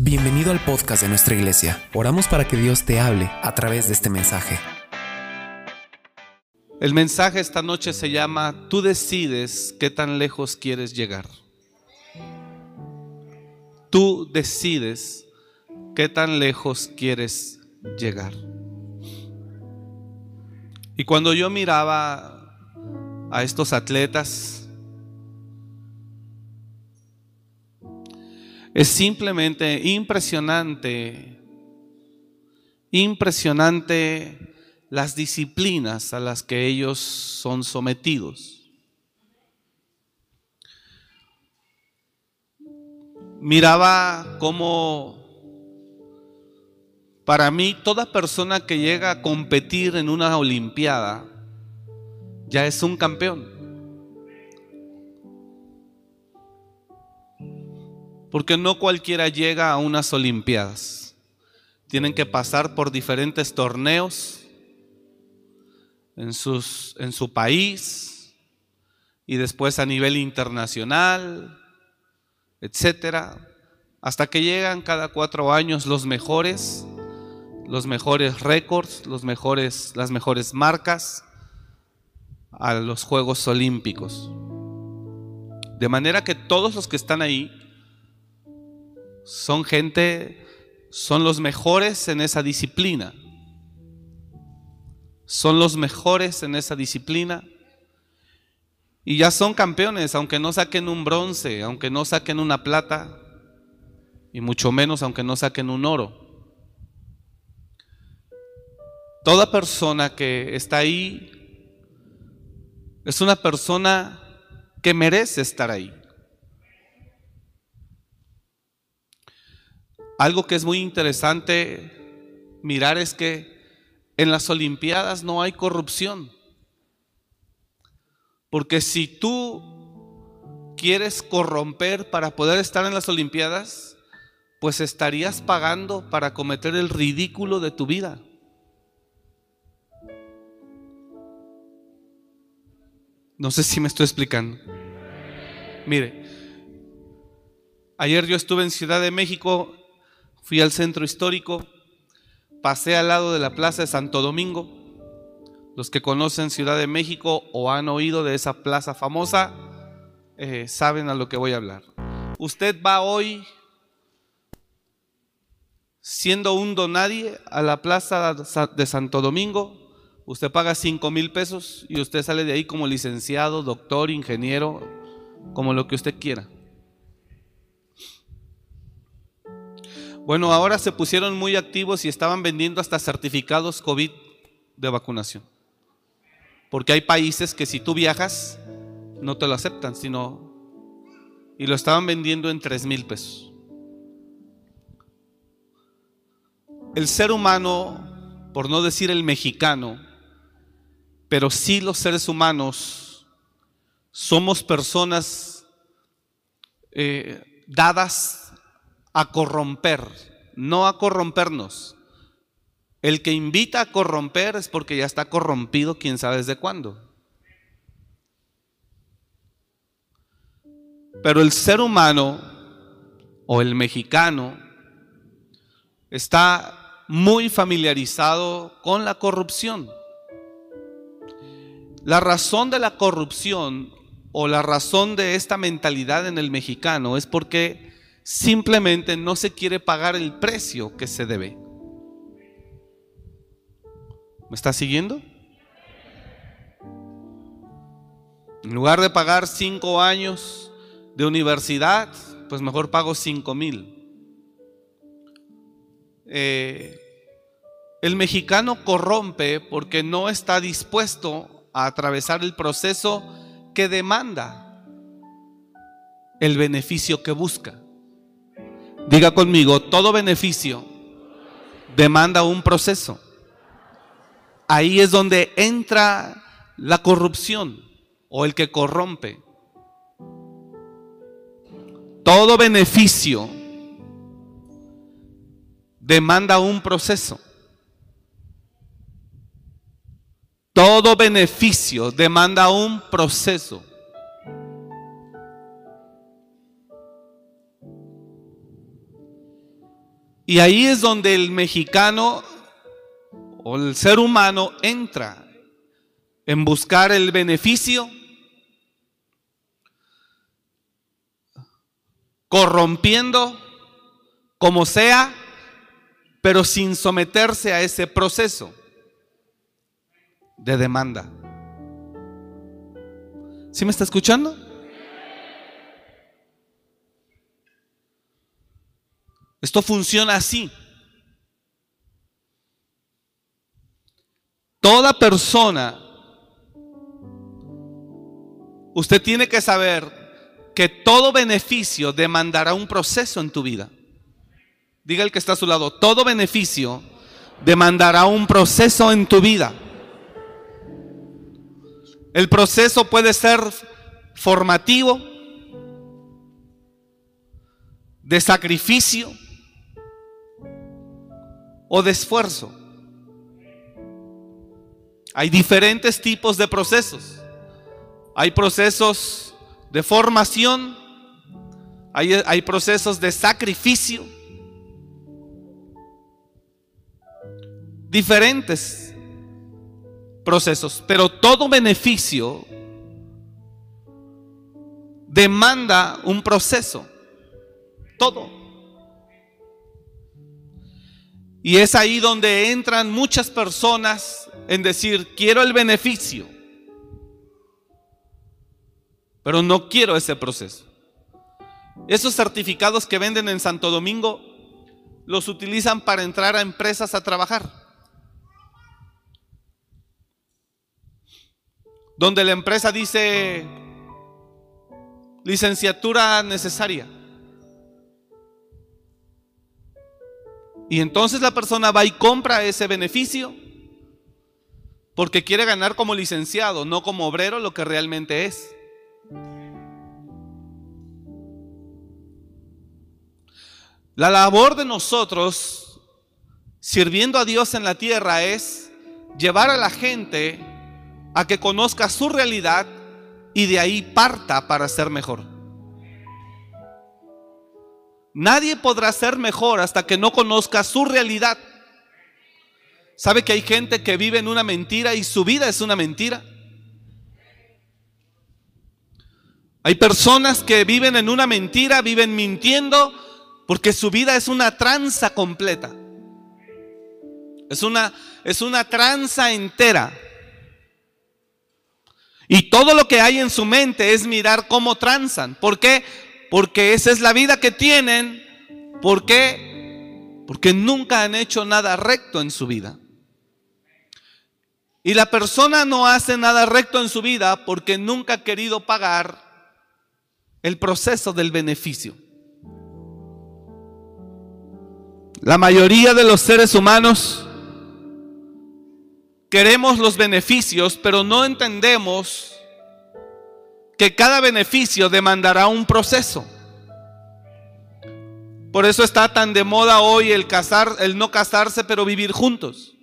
Bienvenido al podcast de nuestra iglesia. Oramos para que Dios te hable a través de este mensaje. El mensaje esta noche se llama Tú decides qué tan lejos quieres llegar. Tú decides qué tan lejos quieres llegar. Y cuando yo miraba a estos atletas, Es simplemente impresionante, impresionante las disciplinas a las que ellos son sometidos. Miraba cómo para mí toda persona que llega a competir en una olimpiada ya es un campeón. Porque no cualquiera llega a unas Olimpiadas. Tienen que pasar por diferentes torneos en, sus, en su país y después a nivel internacional, etcétera, hasta que llegan cada cuatro años los mejores, los mejores récords, los mejores, las mejores marcas a los Juegos Olímpicos. De manera que todos los que están ahí son gente, son los mejores en esa disciplina. Son los mejores en esa disciplina. Y ya son campeones, aunque no saquen un bronce, aunque no saquen una plata, y mucho menos aunque no saquen un oro. Toda persona que está ahí es una persona que merece estar ahí. Algo que es muy interesante mirar es que en las Olimpiadas no hay corrupción. Porque si tú quieres corromper para poder estar en las Olimpiadas, pues estarías pagando para cometer el ridículo de tu vida. No sé si me estoy explicando. Mire, ayer yo estuve en Ciudad de México Fui al centro histórico, pasé al lado de la Plaza de Santo Domingo. Los que conocen Ciudad de México o han oído de esa plaza famosa, eh, saben a lo que voy a hablar. Usted va hoy siendo un donadie a la Plaza de Santo Domingo, usted paga 5 mil pesos y usted sale de ahí como licenciado, doctor, ingeniero, como lo que usted quiera. Bueno, ahora se pusieron muy activos y estaban vendiendo hasta certificados COVID de vacunación. Porque hay países que si tú viajas, no te lo aceptan, sino... Y lo estaban vendiendo en 3 mil pesos. El ser humano, por no decir el mexicano, pero sí los seres humanos, somos personas eh, dadas a corromper, no a corrompernos. El que invita a corromper es porque ya está corrompido, quién sabe desde cuándo. Pero el ser humano o el mexicano está muy familiarizado con la corrupción. La razón de la corrupción o la razón de esta mentalidad en el mexicano es porque simplemente no se quiere pagar el precio que se debe. ¿Me está siguiendo? En lugar de pagar cinco años de universidad, pues mejor pago cinco mil. Eh, el mexicano corrompe porque no está dispuesto a atravesar el proceso que demanda el beneficio que busca. Diga conmigo, todo beneficio demanda un proceso. Ahí es donde entra la corrupción o el que corrompe. Todo beneficio demanda un proceso. Todo beneficio demanda un proceso. Y ahí es donde el mexicano o el ser humano entra en buscar el beneficio, corrompiendo como sea, pero sin someterse a ese proceso de demanda. ¿Sí me está escuchando? Esto funciona así. Toda persona, usted tiene que saber que todo beneficio demandará un proceso en tu vida. Diga el que está a su lado, todo beneficio demandará un proceso en tu vida. El proceso puede ser formativo, de sacrificio o de esfuerzo. Hay diferentes tipos de procesos. Hay procesos de formación, hay, hay procesos de sacrificio, diferentes procesos, pero todo beneficio demanda un proceso, todo. Y es ahí donde entran muchas personas en decir, quiero el beneficio, pero no quiero ese proceso. Esos certificados que venden en Santo Domingo los utilizan para entrar a empresas a trabajar. donde la empresa dice licenciatura necesaria. Y entonces la persona va y compra ese beneficio porque quiere ganar como licenciado, no como obrero lo que realmente es. La labor de nosotros, sirviendo a Dios en la tierra, es llevar a la gente a que conozca su realidad y de ahí parta para ser mejor. Nadie podrá ser mejor hasta que no conozca su realidad. ¿Sabe que hay gente que vive en una mentira y su vida es una mentira? Hay personas que viven en una mentira, viven mintiendo, porque su vida es una tranza completa. Es una, es una tranza entera. Y todo lo que hay en su mente es mirar cómo transan. ¿Por qué? Porque esa es la vida que tienen. ¿Por qué? Porque nunca han hecho nada recto en su vida. Y la persona no hace nada recto en su vida porque nunca ha querido pagar el proceso del beneficio. La mayoría de los seres humanos Queremos los beneficios, pero no entendemos que cada beneficio demandará un proceso. Por eso está tan de moda hoy el no casarse, pero vivir juntos.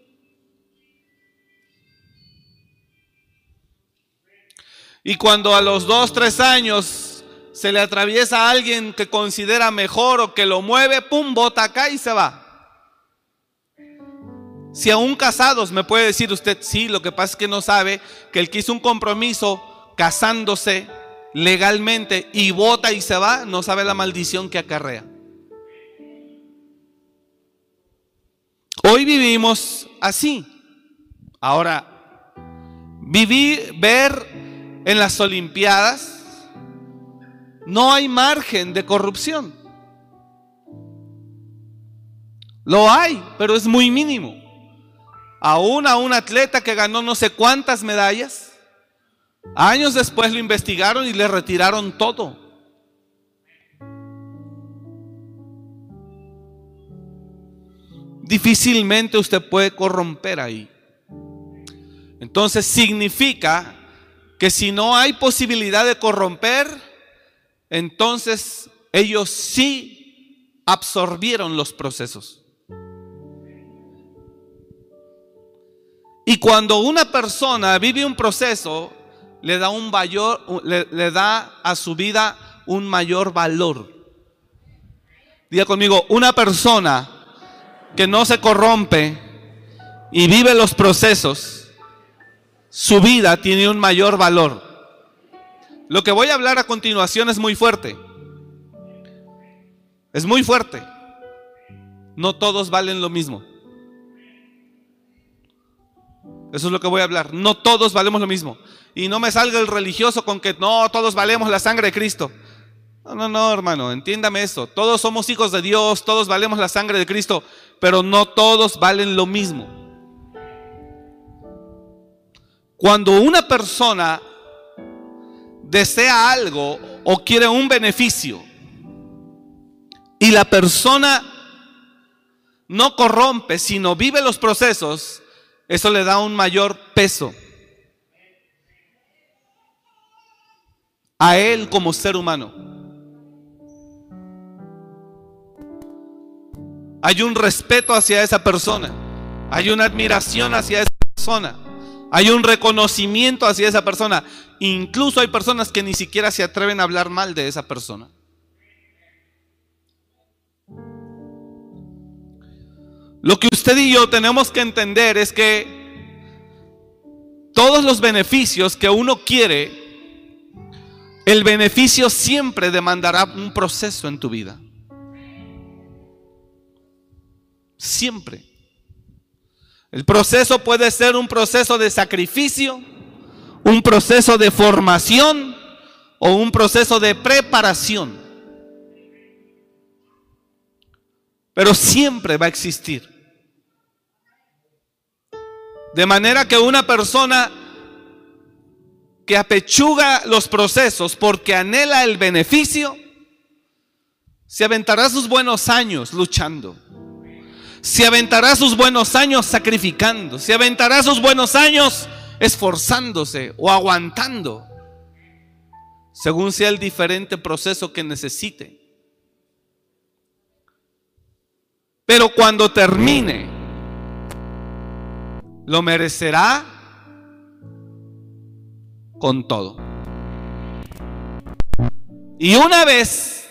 Y cuando a los dos, tres años se le atraviesa a alguien que considera mejor o que lo mueve, pum, bota acá y se va. Si aún casados me puede decir usted, sí, lo que pasa es que no sabe que el que hizo un compromiso casándose legalmente y vota y se va, no sabe la maldición que acarrea. Hoy vivimos así. Ahora, vivir, ver en las Olimpiadas, no hay margen de corrupción. Lo hay, pero es muy mínimo aún a un atleta que ganó no sé cuántas medallas. Años después lo investigaron y le retiraron todo. Difícilmente usted puede corromper ahí. Entonces significa que si no hay posibilidad de corromper, entonces ellos sí absorbieron los procesos. Y cuando una persona vive un proceso, le da, un mayor, le, da a su vida un mayor valor. Diga conmigo, una persona que no se corrompe y vive los procesos, su vida tiene un mayor valor. Lo que voy a hablar a continuación es muy fuerte. Es muy fuerte. No todos valen lo mismo. Eso es lo que voy a hablar. No todos valemos lo mismo. Y no me salga el religioso con que no, todos valemos la sangre de Cristo. No, no, no, hermano, entiéndame esto. Todos somos hijos de Dios, todos valemos la sangre de Cristo, pero no todos valen lo mismo. Cuando una persona desea algo o quiere un beneficio y la persona no corrompe, sino vive los procesos, eso le da un mayor peso a él como ser humano. Hay un respeto hacia esa persona, hay una admiración hacia esa persona, hay un reconocimiento hacia esa persona. Incluso hay personas que ni siquiera se atreven a hablar mal de esa persona. Lo que usted y yo tenemos que entender es que todos los beneficios que uno quiere, el beneficio siempre demandará un proceso en tu vida. Siempre. El proceso puede ser un proceso de sacrificio, un proceso de formación o un proceso de preparación. Pero siempre va a existir. De manera que una persona que apechuga los procesos porque anhela el beneficio, se aventará sus buenos años luchando. Se aventará sus buenos años sacrificando. Se aventará sus buenos años esforzándose o aguantando. Según sea el diferente proceso que necesite. Pero cuando termine lo merecerá con todo. Y una vez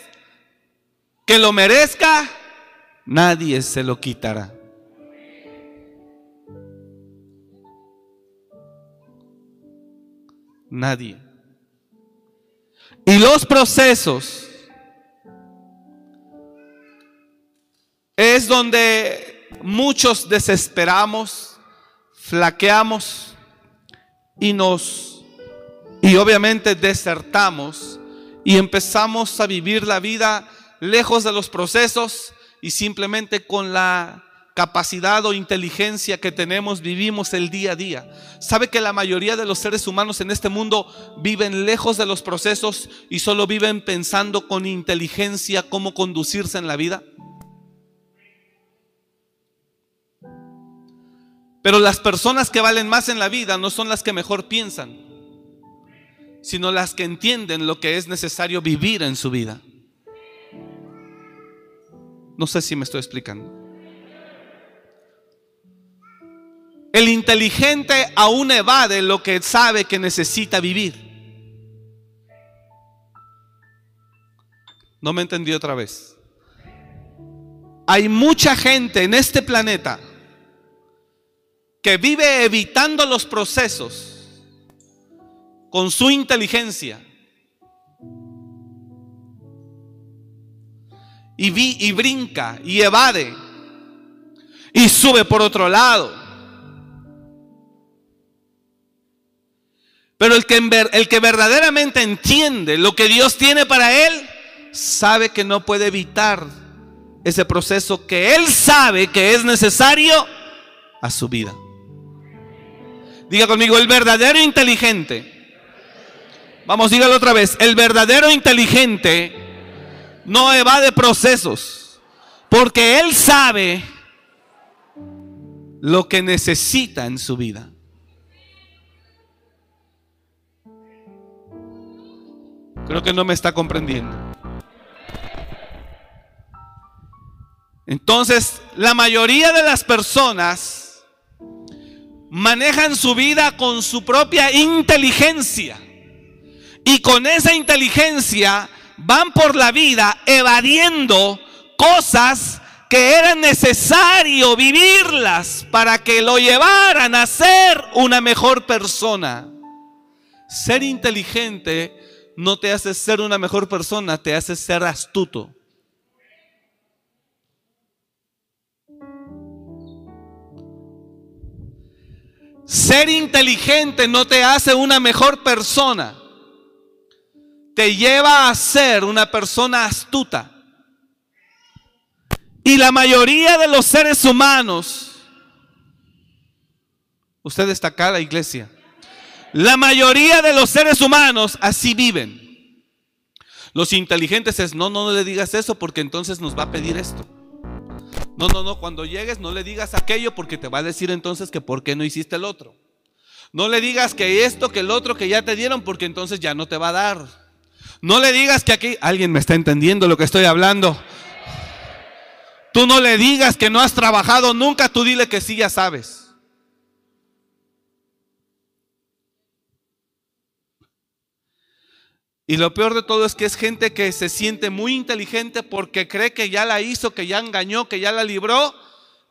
que lo merezca, nadie se lo quitará. Nadie. Y los procesos es donde muchos desesperamos flaqueamos y nos, y obviamente desertamos y empezamos a vivir la vida lejos de los procesos y simplemente con la capacidad o inteligencia que tenemos vivimos el día a día. ¿Sabe que la mayoría de los seres humanos en este mundo viven lejos de los procesos y solo viven pensando con inteligencia cómo conducirse en la vida? Pero las personas que valen más en la vida no son las que mejor piensan, sino las que entienden lo que es necesario vivir en su vida. No sé si me estoy explicando. El inteligente aún evade lo que sabe que necesita vivir. No me entendí otra vez. Hay mucha gente en este planeta que vive evitando los procesos con su inteligencia y, vi, y brinca y evade y sube por otro lado. Pero el que, el que verdaderamente entiende lo que Dios tiene para él, sabe que no puede evitar ese proceso que él sabe que es necesario a su vida. Diga conmigo, el verdadero inteligente. Vamos, dígalo otra vez. El verdadero inteligente no evade procesos. Porque él sabe lo que necesita en su vida. Creo que no me está comprendiendo. Entonces, la mayoría de las personas manejan su vida con su propia inteligencia. Y con esa inteligencia van por la vida evadiendo cosas que era necesario vivirlas para que lo llevaran a ser una mejor persona. Ser inteligente no te hace ser una mejor persona, te hace ser astuto. Ser inteligente no te hace una mejor persona, te lleva a ser una persona astuta. Y la mayoría de los seres humanos, usted está acá, la iglesia, la mayoría de los seres humanos así viven. Los inteligentes es, no, no, no le digas eso porque entonces nos va a pedir esto. No, no, no, cuando llegues no le digas aquello porque te va a decir entonces que por qué no hiciste el otro. No le digas que esto, que el otro que ya te dieron porque entonces ya no te va a dar. No le digas que aquí, alguien me está entendiendo lo que estoy hablando. Tú no le digas que no has trabajado nunca, tú dile que sí ya sabes. Y lo peor de todo es que es gente que se siente muy inteligente porque cree que ya la hizo, que ya engañó, que ya la libró,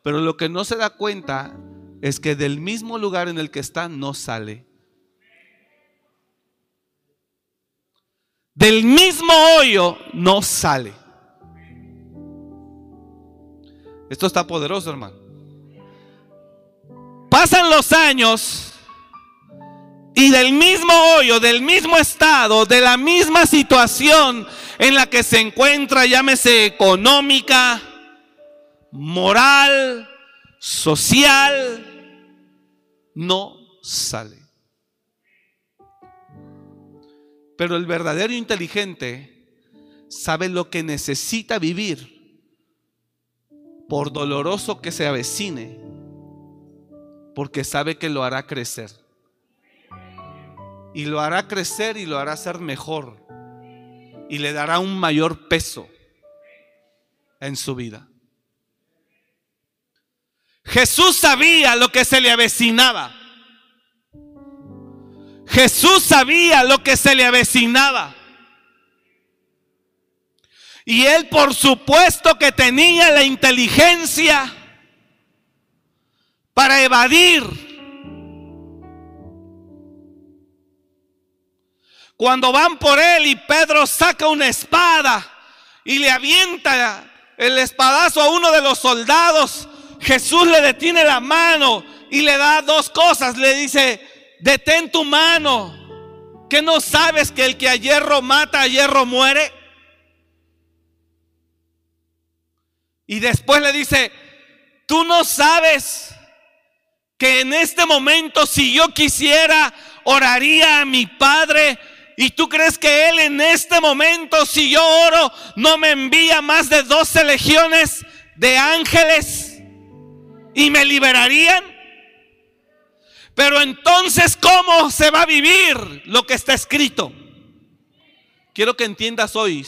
pero lo que no se da cuenta es que del mismo lugar en el que está no sale. Del mismo hoyo no sale. Esto está poderoso, hermano. Pasan los años y del mismo hoyo, del mismo estado, de la misma situación en la que se encuentra, llámese económica, moral, social, no sale. Pero el verdadero inteligente sabe lo que necesita vivir por doloroso que se avecine, porque sabe que lo hará crecer. Y lo hará crecer y lo hará ser mejor. Y le dará un mayor peso en su vida. Jesús sabía lo que se le avecinaba. Jesús sabía lo que se le avecinaba. Y él por supuesto que tenía la inteligencia para evadir. Cuando van por él y Pedro saca una espada y le avienta el espadazo a uno de los soldados, Jesús le detiene la mano y le da dos cosas. Le dice, detén tu mano, que no sabes que el que a hierro mata, a hierro muere. Y después le dice, tú no sabes que en este momento si yo quisiera, oraría a mi Padre. Y tú crees que Él en este momento, si yo oro, no me envía más de 12 legiones de ángeles y me liberarían. Pero entonces, ¿cómo se va a vivir lo que está escrito? Quiero que entiendas hoy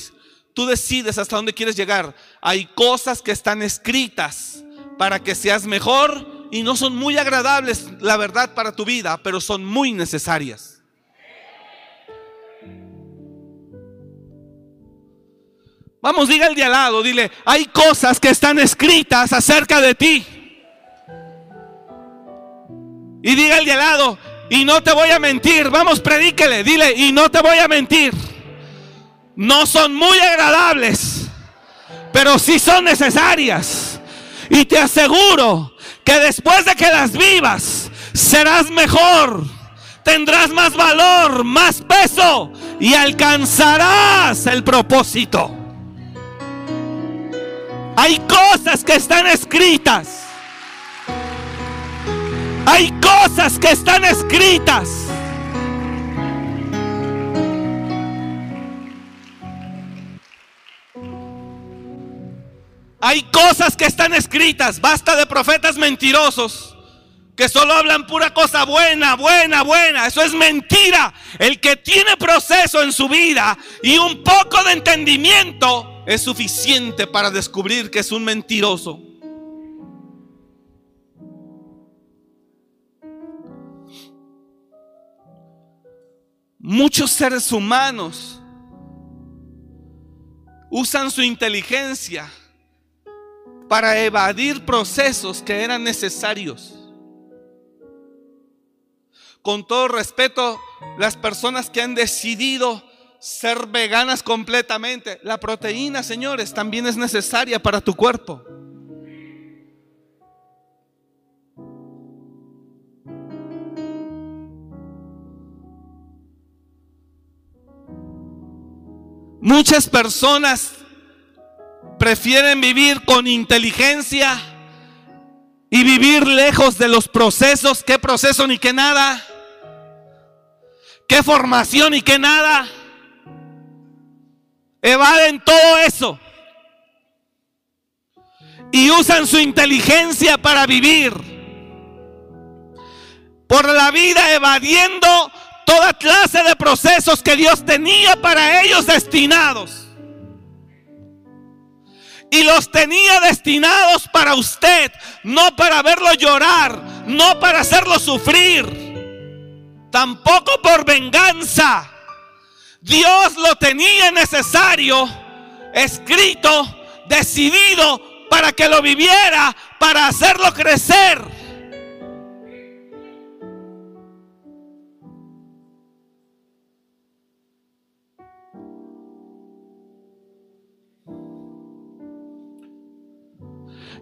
Tú decides hasta dónde quieres llegar. Hay cosas que están escritas para que seas mejor y no son muy agradables, la verdad, para tu vida, pero son muy necesarias. Vamos, diga el de al lado, dile, hay cosas que están escritas acerca de ti. Y diga el de al lado, y no te voy a mentir, vamos, predíquele, dile, y no te voy a mentir no son muy agradables, pero sí son necesarias. Y te aseguro que después de que las vivas, serás mejor, tendrás más valor, más peso y alcanzarás el propósito. Hay cosas que están escritas. Hay cosas que están escritas. Hay cosas que están escritas, basta de profetas mentirosos que solo hablan pura cosa buena, buena, buena. Eso es mentira. El que tiene proceso en su vida y un poco de entendimiento es suficiente para descubrir que es un mentiroso. Muchos seres humanos usan su inteligencia para evadir procesos que eran necesarios. Con todo respeto, las personas que han decidido ser veganas completamente, la proteína, señores, también es necesaria para tu cuerpo. Muchas personas prefieren vivir con inteligencia y vivir lejos de los procesos. ¿Qué proceso ni qué nada? ¿Qué formación y qué nada? Evaden todo eso. Y usan su inteligencia para vivir. Por la vida evadiendo toda clase de procesos que Dios tenía para ellos destinados. Y los tenía destinados para usted, no para verlo llorar, no para hacerlo sufrir, tampoco por venganza. Dios lo tenía necesario, escrito, decidido para que lo viviera, para hacerlo crecer.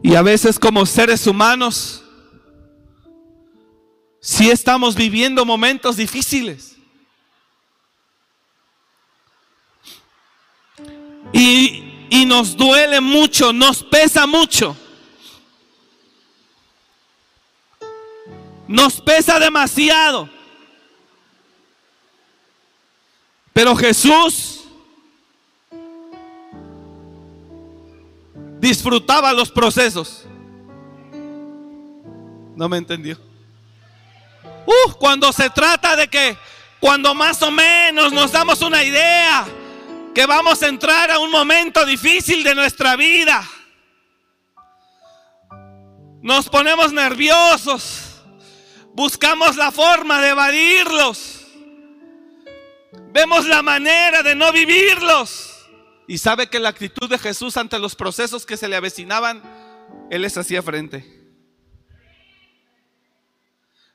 Y a veces como seres humanos, si estamos viviendo momentos difíciles. Y, y nos duele mucho, nos pesa mucho. Nos pesa demasiado. Pero Jesús disfrutaba los procesos. No me entendió. Uh, cuando se trata de que, cuando más o menos nos damos una idea que vamos a entrar a un momento difícil de nuestra vida, nos ponemos nerviosos, buscamos la forma de evadirlos, vemos la manera de no vivirlos. Y sabe que la actitud de Jesús ante los procesos que se le avecinaban, Él les hacía frente.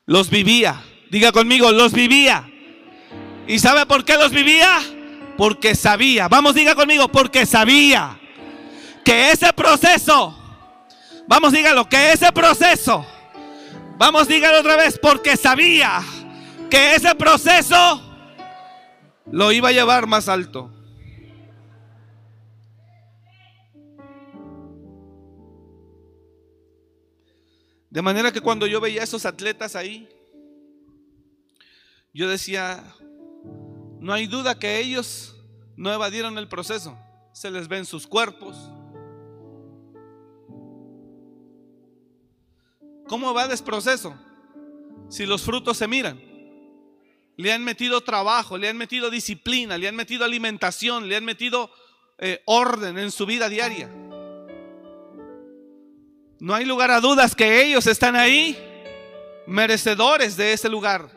Los vivía. Diga conmigo, los vivía. ¿Y sabe por qué los vivía? Porque sabía. Vamos, diga conmigo, porque sabía que ese proceso, vamos, dígalo, que ese proceso, vamos, dígalo otra vez, porque sabía que ese proceso lo iba a llevar más alto. De manera que cuando yo veía a esos atletas ahí, yo decía, no hay duda que ellos no evadieron el proceso. Se les ven sus cuerpos. ¿Cómo va el proceso? Si los frutos se miran. Le han metido trabajo, le han metido disciplina, le han metido alimentación, le han metido eh, orden en su vida diaria. No hay lugar a dudas que ellos están ahí, merecedores de ese lugar.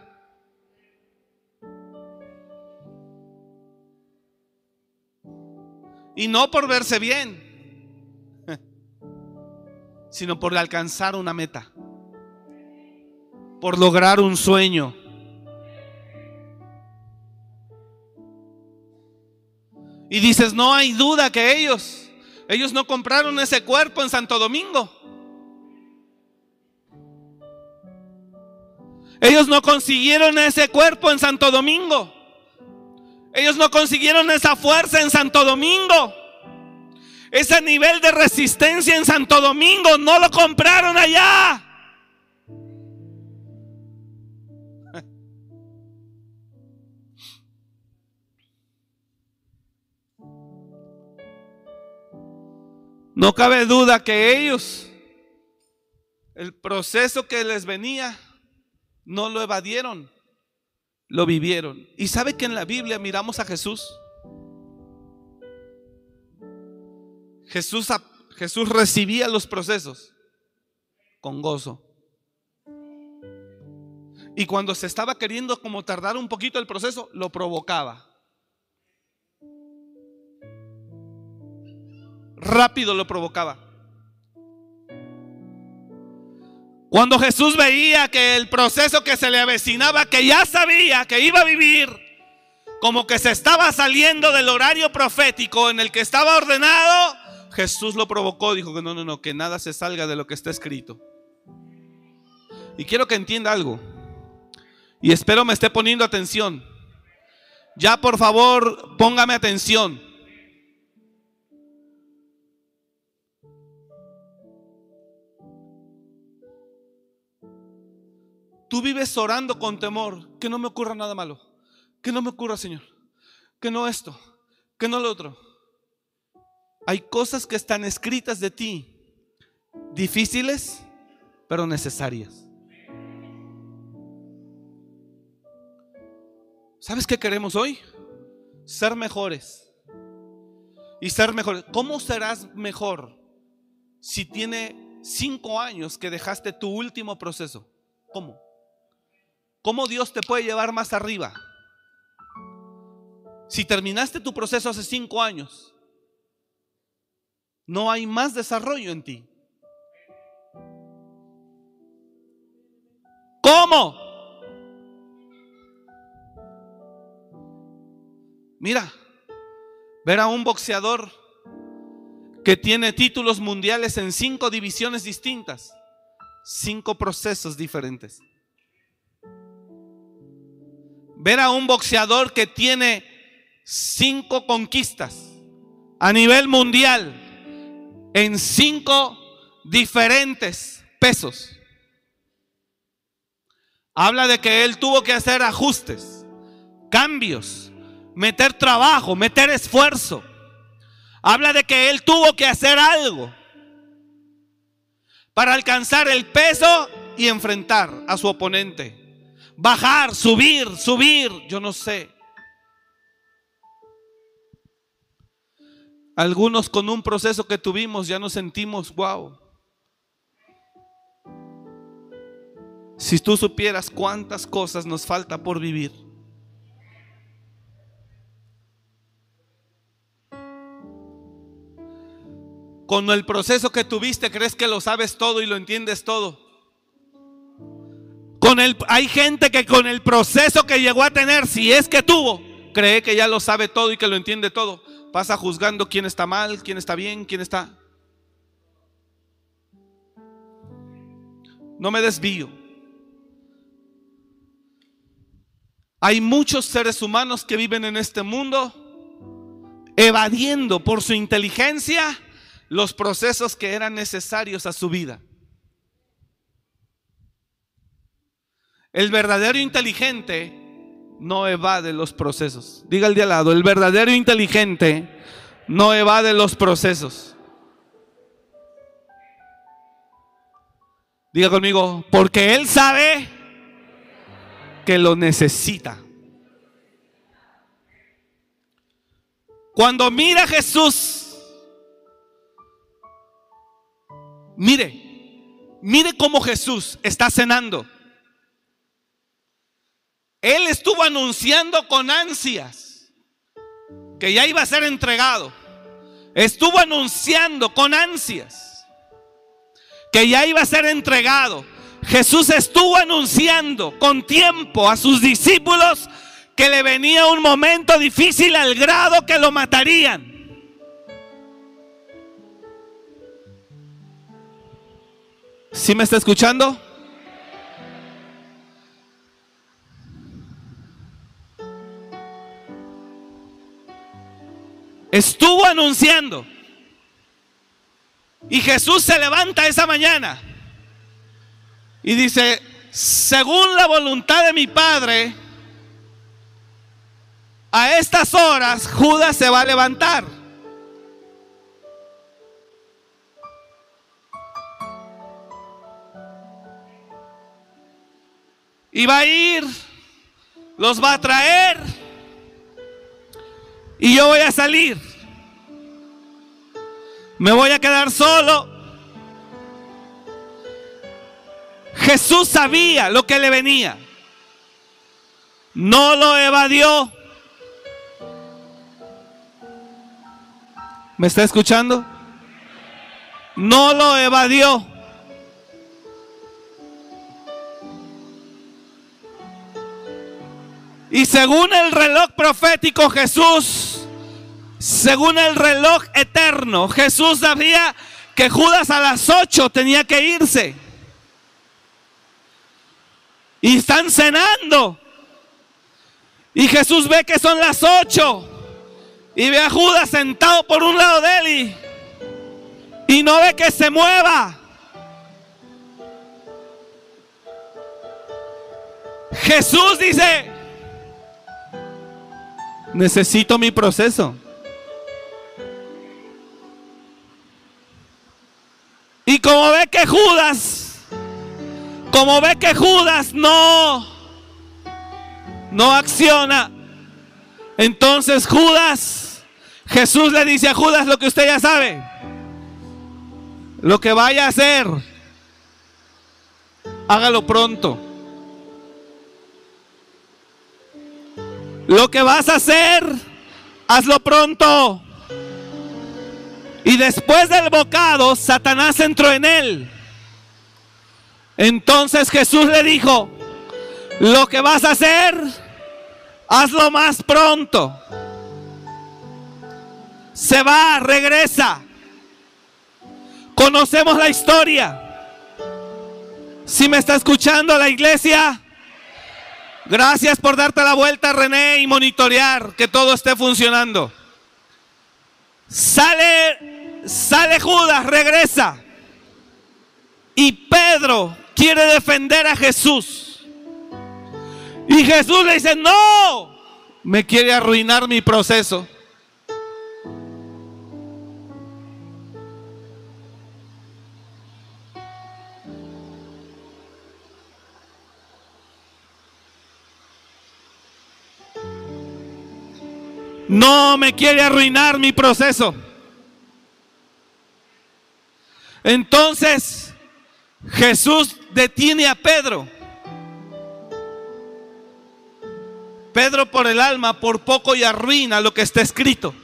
Y no por verse bien, sino por alcanzar una meta, por lograr un sueño. Y dices, no hay duda que ellos, ellos no compraron ese cuerpo en Santo Domingo. Ellos no consiguieron ese cuerpo en Santo Domingo. Ellos no consiguieron esa fuerza en Santo Domingo. Ese nivel de resistencia en Santo Domingo no lo compraron allá. No cabe duda que ellos, el proceso que les venía, no lo evadieron, lo vivieron. ¿Y sabe que en la Biblia miramos a Jesús? Jesús, Jesús recibía los procesos con gozo. Y cuando se estaba queriendo como tardar un poquito el proceso, lo provocaba. Rápido lo provocaba. Cuando Jesús veía que el proceso que se le avecinaba, que ya sabía que iba a vivir, como que se estaba saliendo del horario profético en el que estaba ordenado, Jesús lo provocó, dijo que no, no, no, que nada se salga de lo que está escrito. Y quiero que entienda algo. Y espero me esté poniendo atención. Ya por favor, póngame atención. Tú vives orando con temor, que no me ocurra nada malo, que no me ocurra, Señor, que no esto, que no lo otro. Hay cosas que están escritas de ti, difíciles, pero necesarias. ¿Sabes qué queremos hoy? Ser mejores. Y ser mejores. ¿Cómo serás mejor si tiene cinco años que dejaste tu último proceso? ¿Cómo? ¿Cómo Dios te puede llevar más arriba? Si terminaste tu proceso hace cinco años, no hay más desarrollo en ti. ¿Cómo? Mira, ver a un boxeador que tiene títulos mundiales en cinco divisiones distintas, cinco procesos diferentes ver a un boxeador que tiene cinco conquistas a nivel mundial en cinco diferentes pesos. Habla de que él tuvo que hacer ajustes, cambios, meter trabajo, meter esfuerzo. Habla de que él tuvo que hacer algo para alcanzar el peso y enfrentar a su oponente bajar, subir, subir, yo no sé. Algunos con un proceso que tuvimos ya nos sentimos, wow. Si tú supieras cuántas cosas nos falta por vivir. Con el proceso que tuviste crees que lo sabes todo y lo entiendes todo hay gente que con el proceso que llegó a tener, si es que tuvo, cree que ya lo sabe todo y que lo entiende todo. Pasa juzgando quién está mal, quién está bien, quién está. No me desvío. Hay muchos seres humanos que viven en este mundo evadiendo por su inteligencia los procesos que eran necesarios a su vida. El verdadero inteligente no evade los procesos. Diga el de al lado, el verdadero inteligente no evade los procesos. Diga conmigo, porque él sabe que lo necesita. Cuando mira a Jesús, mire, mire cómo Jesús está cenando. Él estuvo anunciando con ansias que ya iba a ser entregado. Estuvo anunciando con ansias que ya iba a ser entregado. Jesús estuvo anunciando con tiempo a sus discípulos que le venía un momento difícil al grado que lo matarían. ¿Sí me está escuchando? Estuvo anunciando. Y Jesús se levanta esa mañana y dice, según la voluntad de mi Padre, a estas horas Judas se va a levantar. Y va a ir, los va a traer y yo voy a salir. Me voy a quedar solo. Jesús sabía lo que le venía. No lo evadió. ¿Me está escuchando? No lo evadió. Y según el reloj profético Jesús, según el reloj eterno, Jesús sabía que Judas a las 8 tenía que irse. Y están cenando. Y Jesús ve que son las 8. Y ve a Judas sentado por un lado de él y, y no ve que se mueva. Jesús dice, necesito mi proceso. Y como ve que Judas, como ve que Judas no, no acciona, entonces Judas, Jesús le dice a Judas lo que usted ya sabe, lo que vaya a hacer, hágalo pronto. Lo que vas a hacer, hazlo pronto. Y después del bocado, Satanás entró en él. Entonces Jesús le dijo, lo que vas a hacer, hazlo más pronto. Se va, regresa. Conocemos la historia. Si me está escuchando la iglesia, gracias por darte la vuelta, René, y monitorear que todo esté funcionando. Sale, sale Judas, regresa. Y Pedro quiere defender a Jesús. Y Jesús le dice, no, me quiere arruinar mi proceso. No me quiere arruinar mi proceso. Entonces Jesús detiene a Pedro. Pedro por el alma, por poco y arruina lo que está escrito.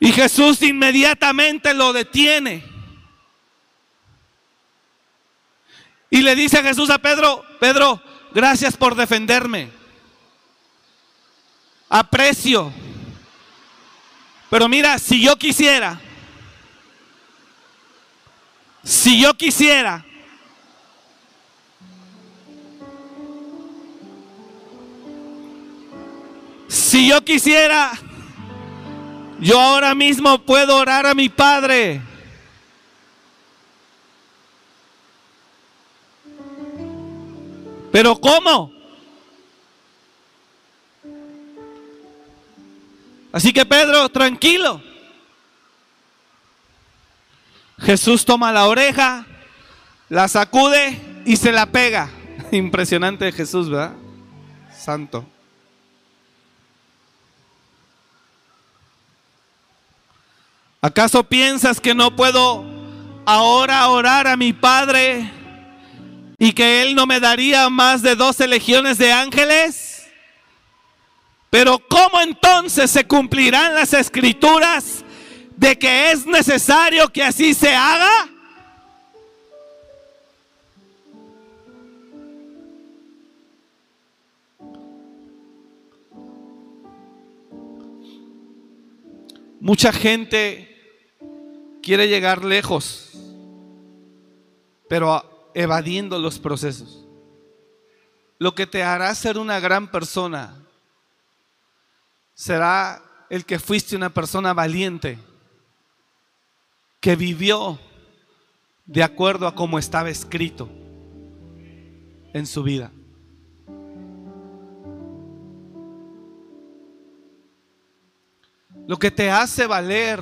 Y Jesús inmediatamente lo detiene. Y le dice a Jesús a Pedro, Pedro, gracias por defenderme. Aprecio. Pero mira, si yo quisiera, si yo quisiera, si yo quisiera, yo ahora mismo puedo orar a mi Padre. Pero ¿cómo? Así que Pedro, tranquilo. Jesús toma la oreja, la sacude y se la pega. Impresionante Jesús, ¿verdad? Santo. ¿Acaso piensas que no puedo ahora orar a mi Padre y que Él no me daría más de 12 legiones de ángeles? Pero ¿cómo entonces se cumplirán las escrituras de que es necesario que así se haga? Mucha gente quiere llegar lejos, pero evadiendo los procesos. Lo que te hará ser una gran persona será el que fuiste una persona valiente, que vivió de acuerdo a como estaba escrito en su vida. Lo que te hace valer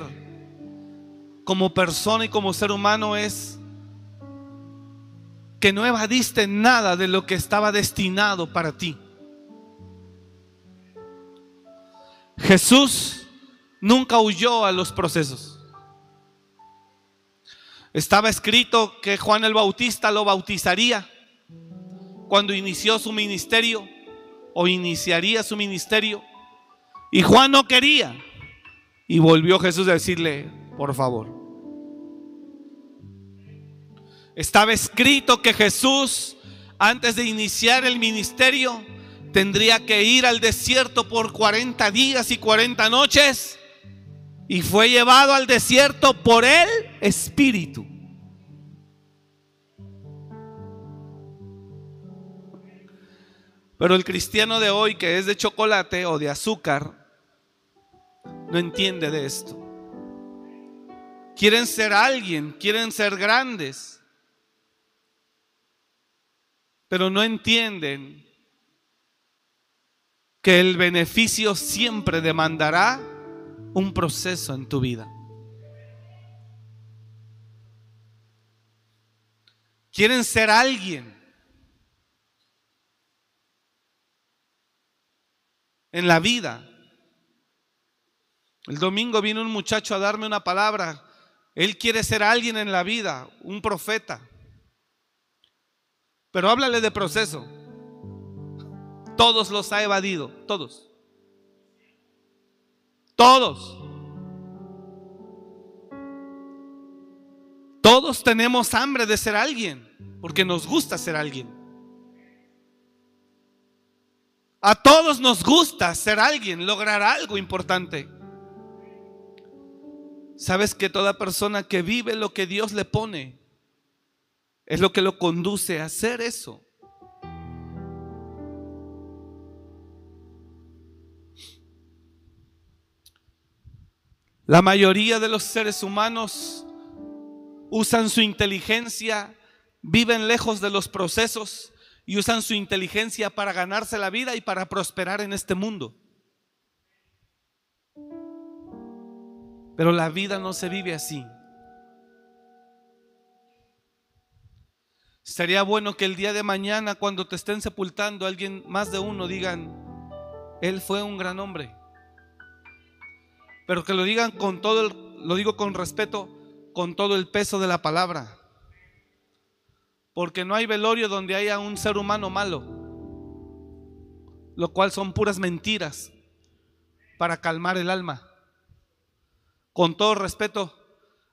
como persona y como ser humano es que no evadiste nada de lo que estaba destinado para ti. Jesús nunca huyó a los procesos. Estaba escrito que Juan el Bautista lo bautizaría cuando inició su ministerio o iniciaría su ministerio. Y Juan no quería. Y volvió Jesús a decirle, por favor. Estaba escrito que Jesús, antes de iniciar el ministerio, tendría que ir al desierto por 40 días y 40 noches. Y fue llevado al desierto por el Espíritu. Pero el cristiano de hoy que es de chocolate o de azúcar, no entiende de esto. Quieren ser alguien, quieren ser grandes, pero no entienden que el beneficio siempre demandará un proceso en tu vida. Quieren ser alguien. En la vida. El domingo vino un muchacho a darme una palabra. Él quiere ser alguien en la vida, un profeta. Pero háblale de proceso. Todos los ha evadido, todos. Todos. Todos tenemos hambre de ser alguien, porque nos gusta ser alguien. A todos nos gusta ser alguien, lograr algo importante. Sabes que toda persona que vive lo que Dios le pone es lo que lo conduce a hacer eso. La mayoría de los seres humanos usan su inteligencia, viven lejos de los procesos y usan su inteligencia para ganarse la vida y para prosperar en este mundo. Pero la vida no se vive así. Sería bueno que el día de mañana, cuando te estén sepultando, alguien más de uno digan, Él fue un gran hombre. Pero que lo digan con todo, el, lo digo con respeto, con todo el peso de la palabra. Porque no hay velorio donde haya un ser humano malo, lo cual son puras mentiras para calmar el alma. Con todo respeto,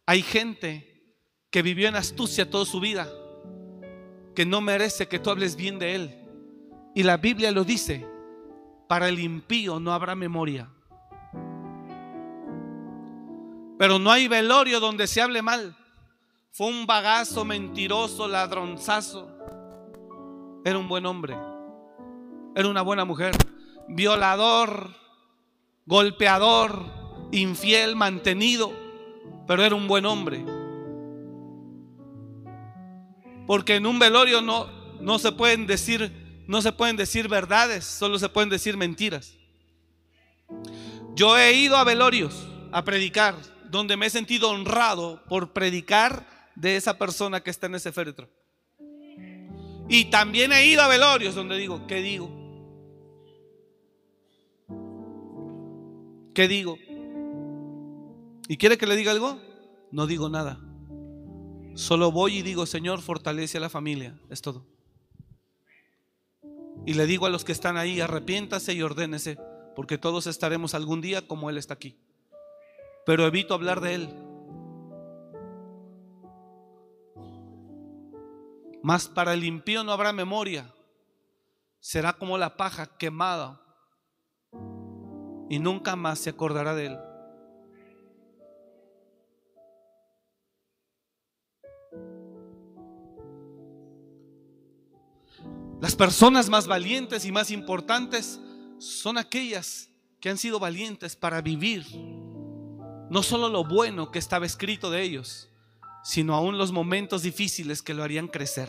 hay gente que vivió en astucia toda su vida que no merece que tú hables bien de él. Y la Biblia lo dice, para el impío no habrá memoria. Pero no hay velorio donde se hable mal. Fue un bagazo, mentiroso, ladronzazo. Era un buen hombre. Era una buena mujer. Violador, golpeador, infiel, mantenido. Pero era un buen hombre. Porque en un velorio no, no se pueden decir, no se pueden decir verdades, solo se pueden decir mentiras. Yo he ido a velorios a predicar, donde me he sentido honrado por predicar de esa persona que está en ese féretro. Y también he ido a velorios donde digo, ¿qué digo? ¿Qué digo? ¿Y quiere que le diga algo? No digo nada. Solo voy y digo, Señor, fortalece a la familia. Es todo. Y le digo a los que están ahí, arrepiéntase y ordénese, porque todos estaremos algún día como Él está aquí. Pero evito hablar de Él. Mas para el impío no habrá memoria. Será como la paja quemada y nunca más se acordará de Él. Las personas más valientes y más importantes son aquellas que han sido valientes para vivir no solo lo bueno que estaba escrito de ellos, sino aún los momentos difíciles que lo harían crecer.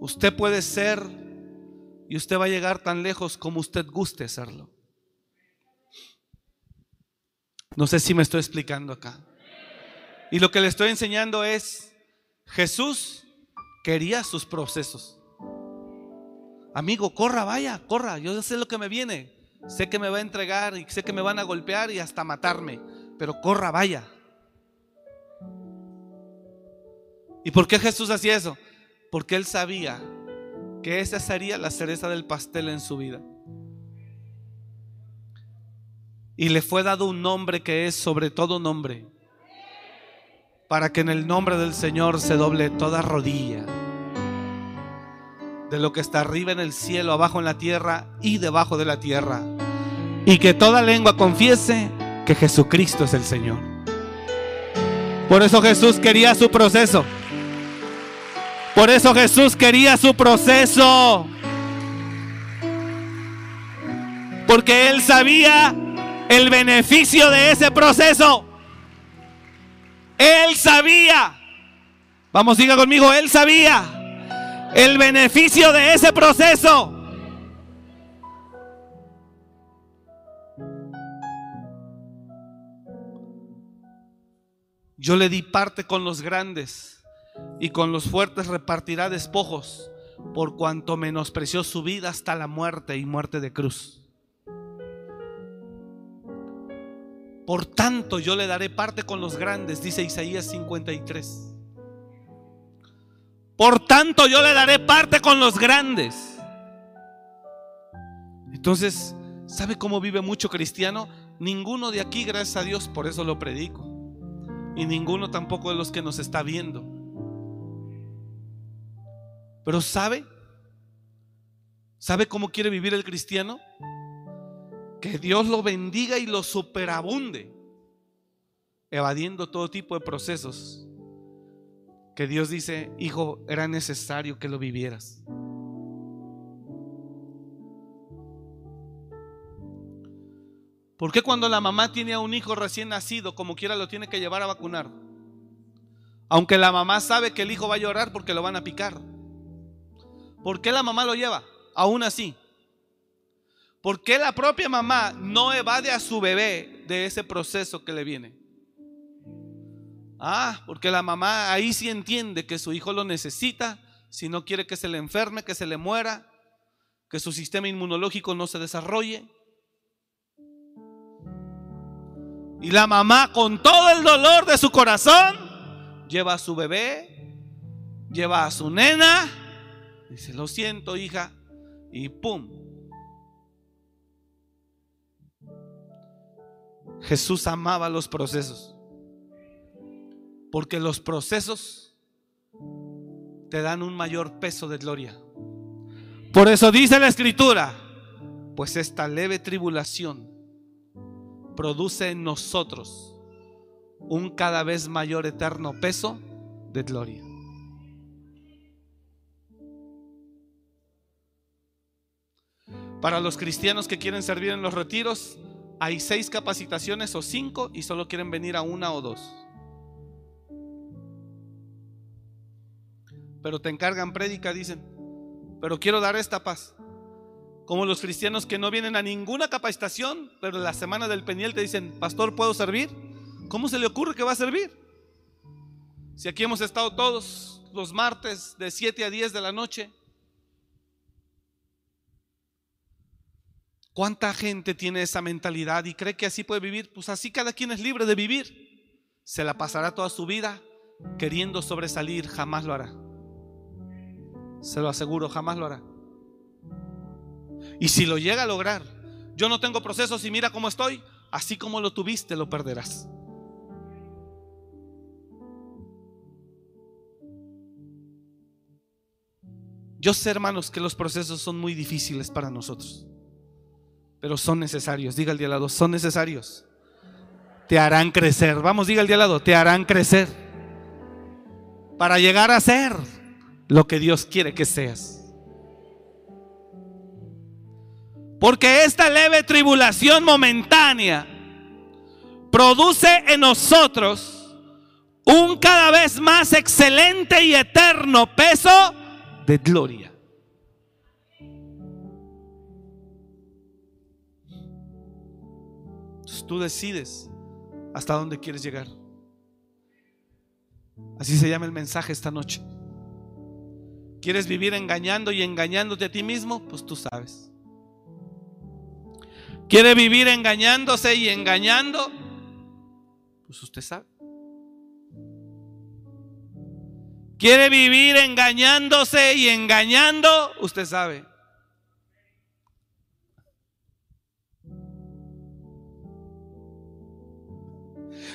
Usted puede ser y usted va a llegar tan lejos como usted guste hacerlo. No sé si me estoy explicando acá. Y lo que le estoy enseñando es, Jesús quería sus procesos. Amigo, corra, vaya, corra. Yo sé lo que me viene. Sé que me va a entregar y sé que me van a golpear y hasta matarme. Pero corra, vaya. ¿Y por qué Jesús hacía eso? Porque él sabía que esa sería la cereza del pastel en su vida. Y le fue dado un nombre que es sobre todo nombre. Para que en el nombre del Señor se doble toda rodilla. De lo que está arriba en el cielo, abajo en la tierra y debajo de la tierra. Y que toda lengua confiese que Jesucristo es el Señor. Por eso Jesús quería su proceso. Por eso Jesús quería su proceso. Porque Él sabía el beneficio de ese proceso. Él sabía. Vamos, diga conmigo, Él sabía el beneficio de ese proceso. Yo le di parte con los grandes y con los fuertes repartirá despojos, por cuanto menospreció su vida hasta la muerte y muerte de cruz. Por tanto, yo le daré parte con los grandes, dice Isaías 53. Por tanto, yo le daré parte con los grandes. Entonces, ¿sabe cómo vive mucho cristiano? Ninguno de aquí, gracias a Dios, por eso lo predico. Y ninguno tampoco de los que nos está viendo. Pero ¿sabe? ¿Sabe cómo quiere vivir el cristiano? Que Dios lo bendiga y lo superabunde, evadiendo todo tipo de procesos. Que Dios dice, hijo, era necesario que lo vivieras. ¿Por qué cuando la mamá tiene a un hijo recién nacido, como quiera lo tiene que llevar a vacunar? Aunque la mamá sabe que el hijo va a llorar porque lo van a picar. ¿Por qué la mamá lo lleva? Aún así. ¿Por qué la propia mamá no evade a su bebé de ese proceso que le viene? Ah, porque la mamá ahí sí entiende que su hijo lo necesita, si no quiere que se le enferme, que se le muera, que su sistema inmunológico no se desarrolle. Y la mamá con todo el dolor de su corazón lleva a su bebé, lleva a su nena Dice, lo siento, hija. Y ¡pum! Jesús amaba los procesos. Porque los procesos te dan un mayor peso de gloria. Por eso dice la escritura, pues esta leve tribulación produce en nosotros un cada vez mayor eterno peso de gloria. Para los cristianos que quieren servir en los retiros, hay seis capacitaciones o cinco y solo quieren venir a una o dos. Pero te encargan prédica, dicen, pero quiero dar esta paz. Como los cristianos que no vienen a ninguna capacitación, pero la semana del peniel te dicen, pastor, ¿puedo servir? ¿Cómo se le ocurre que va a servir? Si aquí hemos estado todos los martes de 7 a 10 de la noche, ¿Cuánta gente tiene esa mentalidad y cree que así puede vivir? Pues así cada quien es libre de vivir. Se la pasará toda su vida queriendo sobresalir, jamás lo hará. Se lo aseguro, jamás lo hará. Y si lo llega a lograr, yo no tengo procesos y mira cómo estoy, así como lo tuviste, lo perderás. Yo sé, hermanos, que los procesos son muy difíciles para nosotros pero son necesarios. Diga el día al lado, son necesarios. Te harán crecer. Vamos, diga el día al lado, te harán crecer. Para llegar a ser lo que Dios quiere que seas. Porque esta leve tribulación momentánea produce en nosotros un cada vez más excelente y eterno peso de gloria. Tú decides hasta dónde quieres llegar. Así se llama el mensaje esta noche. ¿Quieres vivir engañando y engañándote a ti mismo? Pues tú sabes. ¿Quiere vivir engañándose y engañando? Pues usted sabe. ¿Quiere vivir engañándose y engañando? Usted sabe.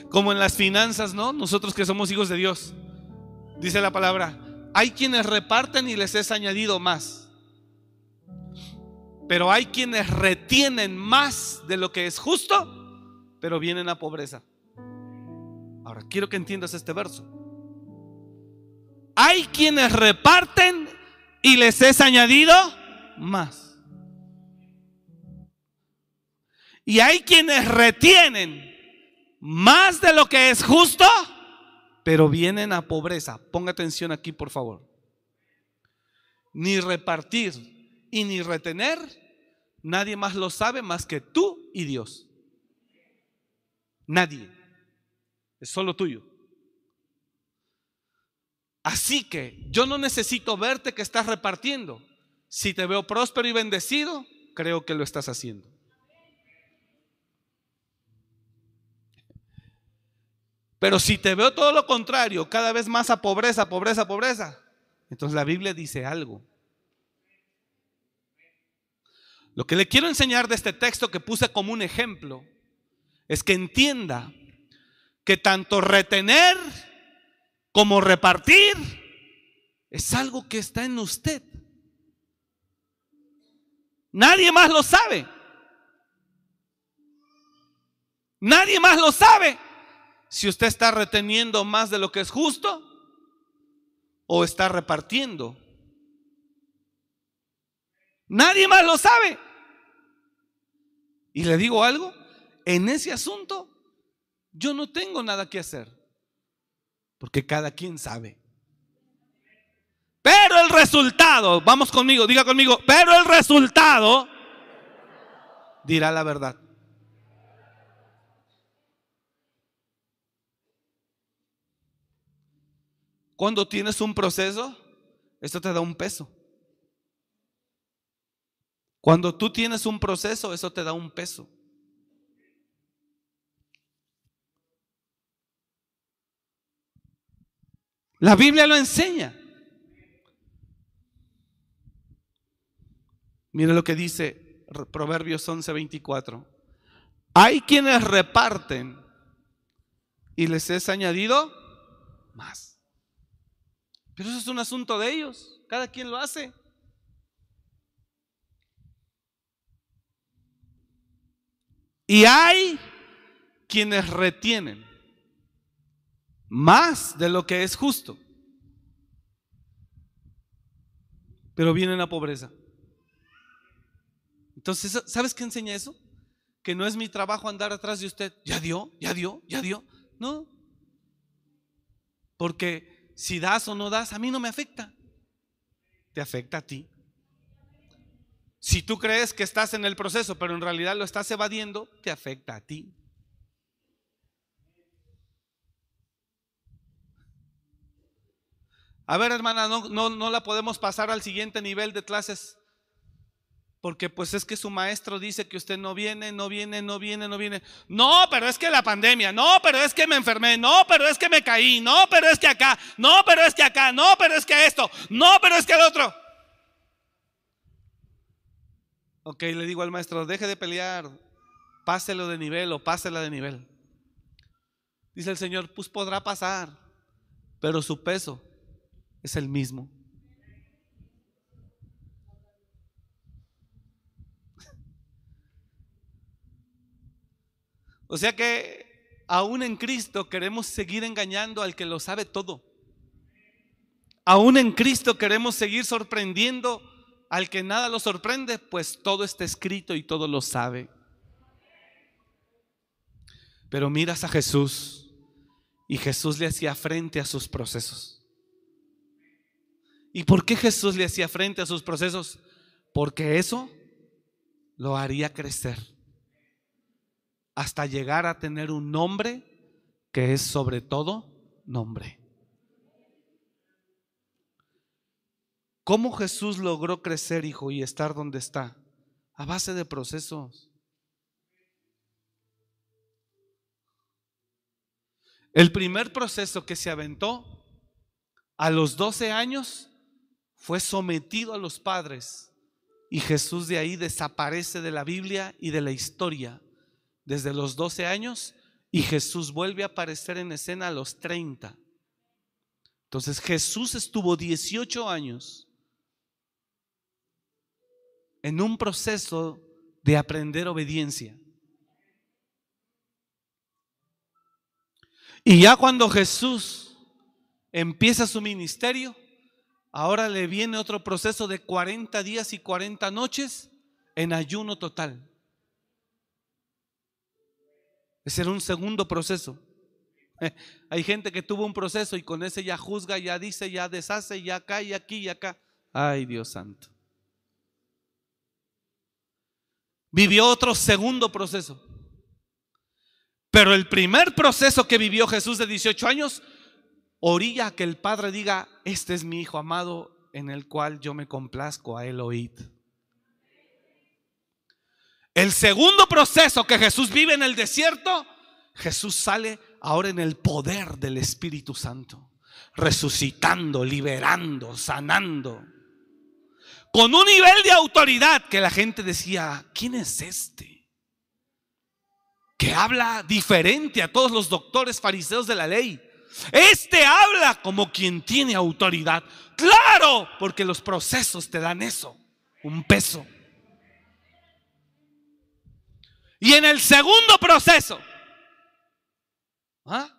Como en las finanzas, ¿no? Nosotros que somos hijos de Dios. Dice la palabra, hay quienes reparten y les es añadido más. Pero hay quienes retienen más de lo que es justo, pero vienen a pobreza. Ahora, quiero que entiendas este verso. Hay quienes reparten y les es añadido más. Y hay quienes retienen más de lo que es justo, pero vienen a pobreza. Ponga atención aquí, por favor. Ni repartir y ni retener, nadie más lo sabe más que tú y Dios. Nadie. Es solo tuyo. Así que yo no necesito verte que estás repartiendo. Si te veo próspero y bendecido, creo que lo estás haciendo. Pero si te veo todo lo contrario, cada vez más a pobreza, pobreza, pobreza, entonces la Biblia dice algo. Lo que le quiero enseñar de este texto que puse como un ejemplo es que entienda que tanto retener como repartir es algo que está en usted. Nadie más lo sabe. Nadie más lo sabe si usted está reteniendo más de lo que es justo o está repartiendo. Nadie más lo sabe. Y le digo algo, en ese asunto yo no tengo nada que hacer, porque cada quien sabe. Pero el resultado, vamos conmigo, diga conmigo, pero el resultado dirá la verdad. Cuando tienes un proceso, esto te da un peso. Cuando tú tienes un proceso, eso te da un peso. La Biblia lo enseña. Mire lo que dice Proverbios 11:24. Hay quienes reparten y les es añadido más. Pero eso es un asunto de ellos. Cada quien lo hace. Y hay quienes retienen más de lo que es justo. Pero vienen a pobreza. Entonces, ¿sabes qué enseña eso? Que no es mi trabajo andar atrás de usted. Ya dio, ya dio, ya dio. No. Porque si das o no das, a mí no me afecta. Te afecta a ti. Si tú crees que estás en el proceso, pero en realidad lo estás evadiendo, te afecta a ti. A ver, hermana, no, no, no la podemos pasar al siguiente nivel de clases porque pues es que su maestro dice que usted no viene, no viene, no viene, no viene. No, pero es que la pandemia, no, pero es que me enfermé, no, pero es que me caí, no, pero es que acá, no, pero es que acá, no, pero es que esto, no, pero es que el otro. Ok, le digo al maestro, deje de pelear, páselo de nivel o pásela de nivel. Dice el Señor, pues podrá pasar, pero su peso es el mismo. O sea que aún en Cristo queremos seguir engañando al que lo sabe todo. Aún en Cristo queremos seguir sorprendiendo al que nada lo sorprende, pues todo está escrito y todo lo sabe. Pero miras a Jesús y Jesús le hacía frente a sus procesos. ¿Y por qué Jesús le hacía frente a sus procesos? Porque eso lo haría crecer hasta llegar a tener un nombre que es sobre todo nombre. ¿Cómo Jesús logró crecer, hijo, y estar donde está? A base de procesos. El primer proceso que se aventó a los 12 años fue sometido a los padres y Jesús de ahí desaparece de la Biblia y de la historia desde los 12 años Y Jesús vuelve a aparecer en escena a los 30. Entonces Jesús estuvo 18 años en un proceso de aprender obediencia. Y ya cuando Jesús empieza su ministerio, ahora le viene otro proceso de 40 días y 40 noches en ayuno total. Ese era un segundo proceso. Hay gente que tuvo un proceso y con ese ya juzga, ya dice, ya deshace, ya acá y aquí y acá. Ay, Dios santo. Vivió otro segundo proceso. Pero el primer proceso que vivió Jesús de 18 años, orilla que el Padre diga, este es mi Hijo amado en el cual yo me complazco a él oíd. El segundo proceso que Jesús vive en el desierto, Jesús sale ahora en el poder del Espíritu Santo, resucitando, liberando, sanando, con un nivel de autoridad que la gente decía, ¿quién es este? Que habla diferente a todos los doctores fariseos de la ley. Este habla como quien tiene autoridad. Claro, porque los procesos te dan eso, un peso. Y en el segundo proceso, ¿ah?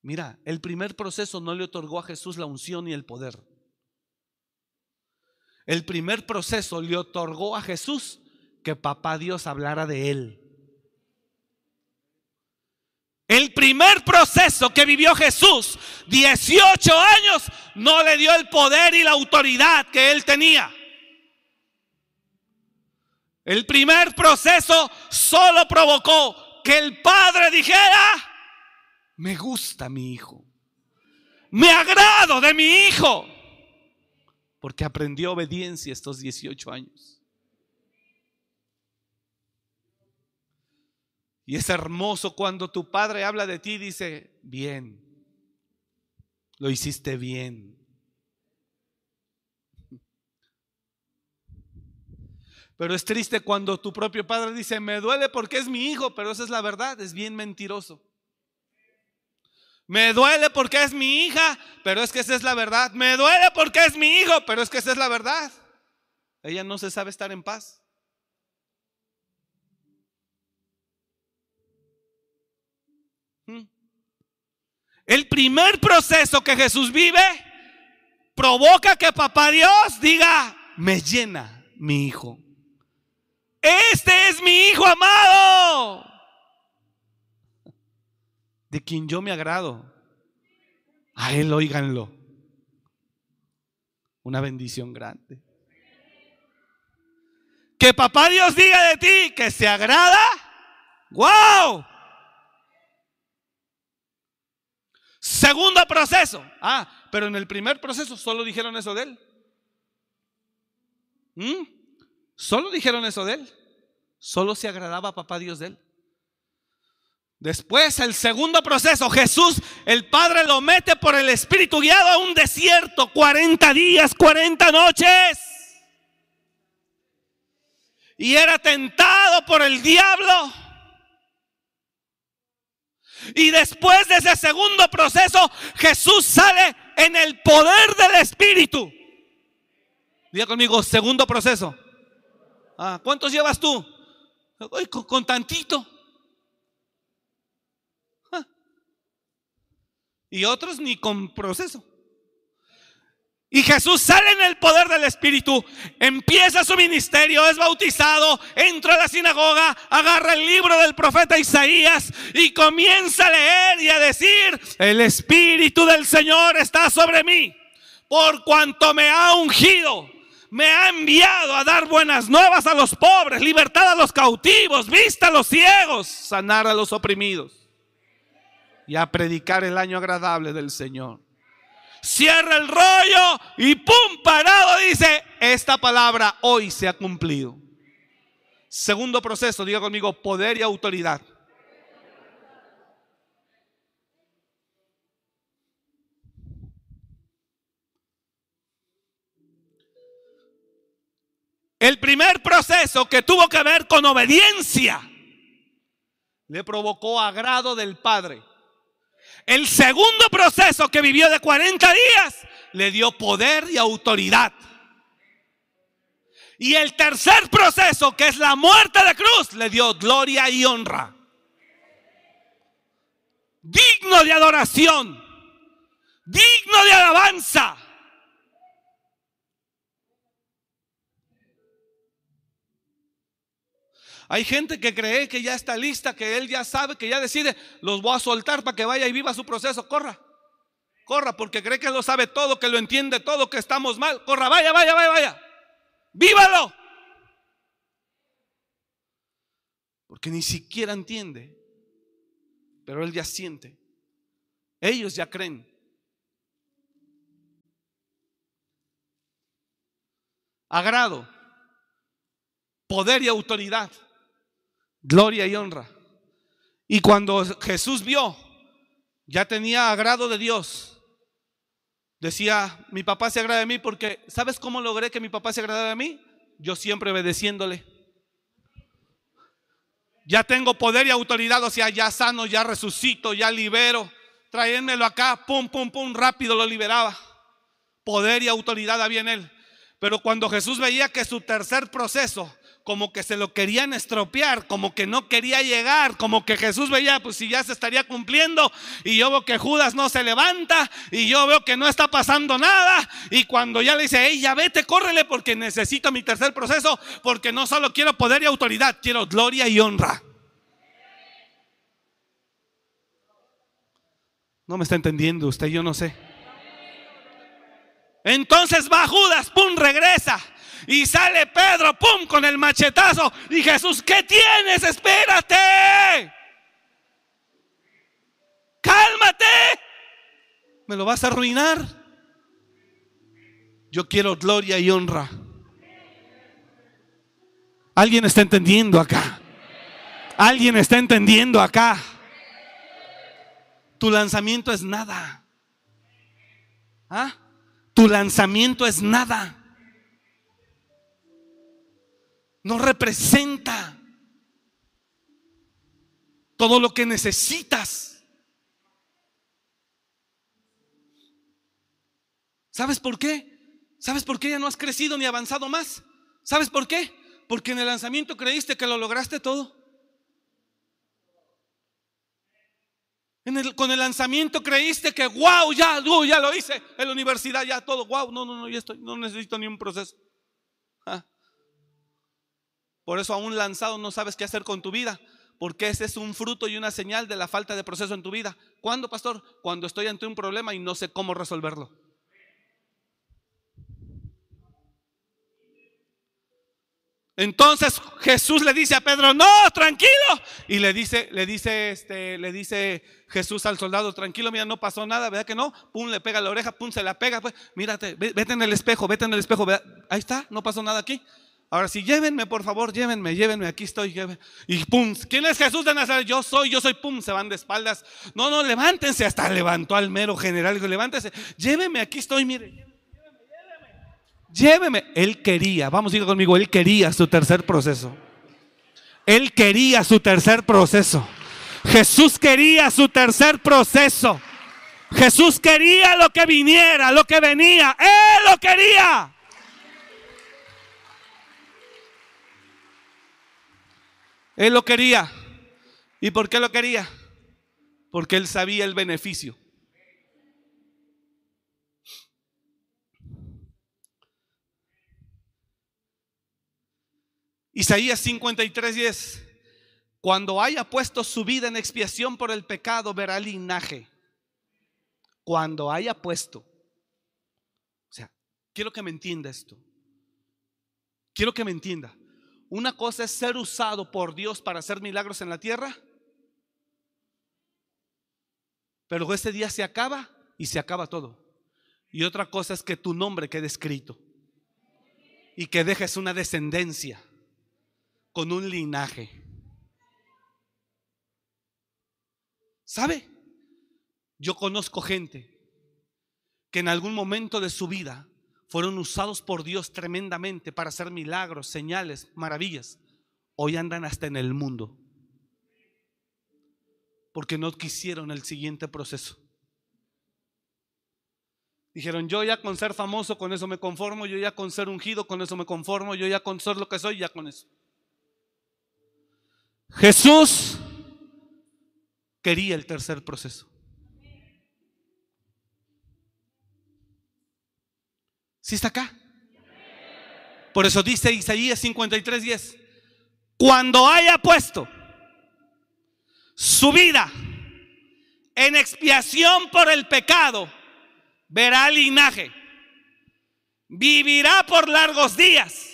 mira, el primer proceso no le otorgó a Jesús la unción y el poder. El primer proceso le otorgó a Jesús que papá Dios hablara de él. El primer proceso que vivió Jesús, 18 años, no le dio el poder y la autoridad que él tenía. El primer proceso solo provocó que el padre dijera, me gusta mi hijo, me agrado de mi hijo, porque aprendió obediencia estos 18 años. Y es hermoso cuando tu padre habla de ti y dice, bien, lo hiciste bien. Pero es triste cuando tu propio padre dice, me duele porque es mi hijo, pero esa es la verdad, es bien mentiroso. Me duele porque es mi hija, pero es que esa es la verdad. Me duele porque es mi hijo, pero es que esa es la verdad. Ella no se sabe estar en paz. ¿Mm? El primer proceso que Jesús vive provoca que papá Dios diga, me llena mi hijo. Este es mi Hijo amado, de quien yo me agrado. A Él oíganlo. Una bendición grande. Que papá Dios diga de ti que se agrada. ¡Wow! Segundo proceso. Ah, pero en el primer proceso solo dijeron eso de él. ¿Mm? Solo dijeron eso de él. Solo se agradaba a papá Dios de él. Después, el segundo proceso, Jesús, el Padre lo mete por el Espíritu guiado a un desierto, 40 días, 40 noches. Y era tentado por el diablo. Y después de ese segundo proceso, Jesús sale en el poder del Espíritu. Diga conmigo, segundo proceso. Ah, ¿Cuántos llevas tú? con, tantito. Ah. Y otros ni con proceso. Y Jesús sale en el poder del Espíritu, empieza su ministerio, es bautizado, entra a la sinagoga, agarra el libro del profeta Isaías y comienza a leer y a decir, el Espíritu del Señor está sobre mí, por cuanto me ha ungido me ha enviado a dar buenas nuevas a los pobres, libertad a los cautivos, vista a los ciegos, sanar a los oprimidos y a predicar el año agradable del Señor. Cierra el rollo y pum, parado dice, esta palabra hoy se ha cumplido. Segundo proceso, diga conmigo, poder y autoridad. El primer proceso que tuvo que ver con obediencia le provocó agrado del Padre. El segundo proceso que vivió de 40 días le dio poder y autoridad. Y el tercer proceso, que es la muerte de cruz, le dio gloria y honra. Digno de adoración, digno de alabanza. Hay gente que cree que ya está lista, que él ya sabe, que ya decide, los voy a soltar para que vaya y viva su proceso. Corra, corra, porque cree que lo sabe todo, que lo entiende todo, que estamos mal. Corra, vaya, vaya, vaya, vaya. Vívalo. Porque ni siquiera entiende, pero él ya siente. Ellos ya creen. Agrado, poder y autoridad gloria y honra. Y cuando Jesús vio, ya tenía agrado de Dios. Decía, mi papá se agrada de mí porque, ¿sabes cómo logré que mi papá se agradara de mí? Yo siempre obedeciéndole. Ya tengo poder y autoridad, o sea, ya sano, ya resucito, ya libero. Traénmelo acá, pum, pum, pum, rápido lo liberaba. Poder y autoridad había en él. Pero cuando Jesús veía que su tercer proceso como que se lo querían estropear, como que no quería llegar, como que Jesús veía, pues si ya se estaría cumpliendo, y yo veo que Judas no se levanta, y yo veo que no está pasando nada, y cuando ya le dice, hey, ya vete, córrele, porque necesito mi tercer proceso, porque no solo quiero poder y autoridad, quiero gloria y honra. No me está entendiendo usted, yo no sé. Entonces va Judas, pum, regresa. Y sale Pedro, ¡pum!, con el machetazo. Y Jesús, ¿qué tienes? Espérate. Cálmate. ¿Me lo vas a arruinar? Yo quiero gloria y honra. ¿Alguien está entendiendo acá? ¿Alguien está entendiendo acá? Tu lanzamiento es nada. ¿Ah? Tu lanzamiento es nada no representa todo lo que necesitas. ¿Sabes por qué? ¿Sabes por qué ya no has crecido ni avanzado más? ¿Sabes por qué? Porque en el lanzamiento creíste que lo lograste todo. con el lanzamiento creíste que, wow, ya, uh, ya lo hice. En la universidad ya todo, wow, no, no, no, ya estoy, no necesito ni un proceso. Ah. Por eso aún lanzado no sabes qué hacer con tu vida, porque ese es un fruto y una señal de la falta de proceso en tu vida. ¿Cuándo, pastor? Cuando estoy ante un problema y no sé cómo resolverlo. Entonces Jesús le dice a Pedro, no, tranquilo. Y le dice, le dice, este, le dice Jesús al soldado, tranquilo, mira, no pasó nada, ¿verdad que no? Pum, le pega la oreja, pum, se la pega, pues, mírate, vete en el espejo, vete en el espejo, ahí está, no pasó nada aquí. Ahora sí, llévenme, por favor, llévenme, llévenme, aquí estoy. Y pum, ¿quién es Jesús de Nazaret? Yo soy, yo soy, pum, se van de espaldas. No, no, levántense, hasta levantó al mero general. Levántense, llévenme, aquí estoy, mire. Lléveme. Él quería, vamos, diga conmigo, él quería su tercer proceso. Él quería su tercer proceso. Jesús quería su tercer proceso. Jesús quería lo que viniera, lo que venía. Él lo quería. Él lo quería. ¿Y por qué lo quería? Porque él sabía el beneficio. Isaías 53:10. Cuando haya puesto su vida en expiación por el pecado, verá linaje. Cuando haya puesto. O sea, quiero que me entienda esto. Quiero que me entienda. Una cosa es ser usado por Dios para hacer milagros en la tierra. Pero ese día se acaba y se acaba todo. Y otra cosa es que tu nombre quede escrito. Y que dejes una descendencia con un linaje. ¿Sabe? Yo conozco gente que en algún momento de su vida fueron usados por Dios tremendamente para hacer milagros, señales, maravillas. Hoy andan hasta en el mundo. porque no quisieron el siguiente proceso. Dijeron, yo ya con ser famoso, con eso me conformo, yo ya con ser ungido, con eso me conformo, yo ya con ser lo que soy, ya con eso. Jesús quería el tercer proceso. ¿Sí está acá? Por eso dice Isaías 53, 10, cuando haya puesto su vida en expiación por el pecado, verá linaje, vivirá por largos días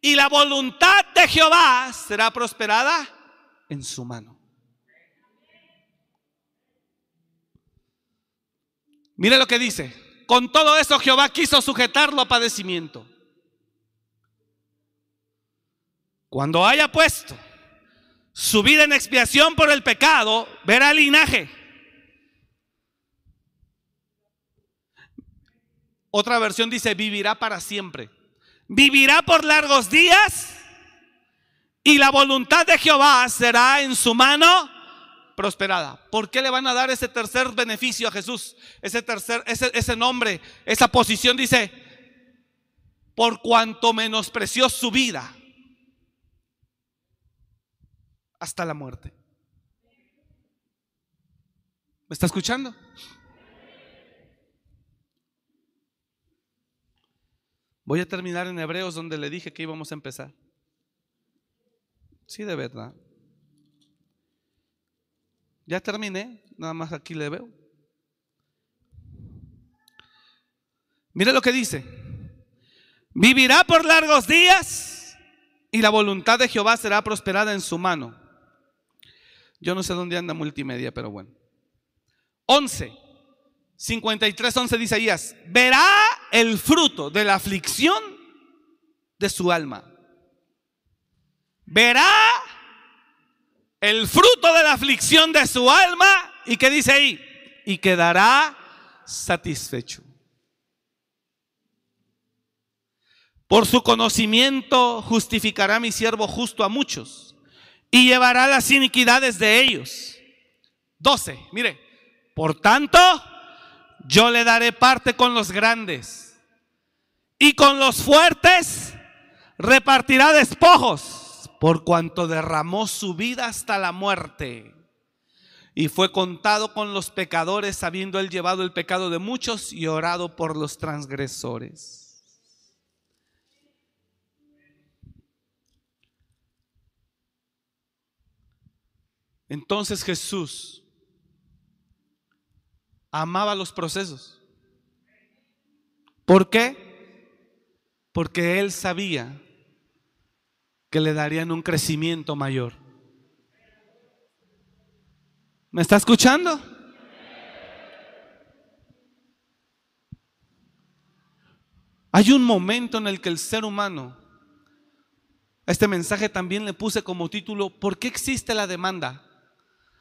y la voluntad de Jehová será prosperada en su mano. Mire lo que dice. Con todo eso Jehová quiso sujetarlo a padecimiento. Cuando haya puesto su vida en expiación por el pecado, verá linaje Otra versión dice, vivirá para siempre. Vivirá por largos días y la voluntad de Jehová será en su mano prosperada. ¿Por qué le van a dar ese tercer beneficio a Jesús? Ese tercer, ese, ese nombre, esa posición dice, por cuanto menospreció su vida hasta la muerte. ¿Me está escuchando? Voy a terminar en Hebreos donde le dije que íbamos a empezar. Sí, de verdad. Ya terminé, nada más aquí le veo. Mire lo que dice. Vivirá por largos días y la voluntad de Jehová será prosperada en su mano. Yo no sé dónde anda multimedia, pero bueno. 11. 53, 11 dice Isaías, verá el fruto de la aflicción de su alma. Verá el fruto de la aflicción de su alma y que dice ahí, y quedará satisfecho. Por su conocimiento justificará mi siervo justo a muchos y llevará las iniquidades de ellos. 12, mire, por tanto, yo le daré parte con los grandes y con los fuertes repartirá despojos por cuanto derramó su vida hasta la muerte y fue contado con los pecadores habiendo él llevado el pecado de muchos y orado por los transgresores. Entonces Jesús amaba los procesos. ¿Por qué? Porque él sabía que le darían un crecimiento mayor. ¿Me está escuchando? Hay un momento en el que el ser humano, este mensaje también le puse como título, ¿por qué existe la demanda?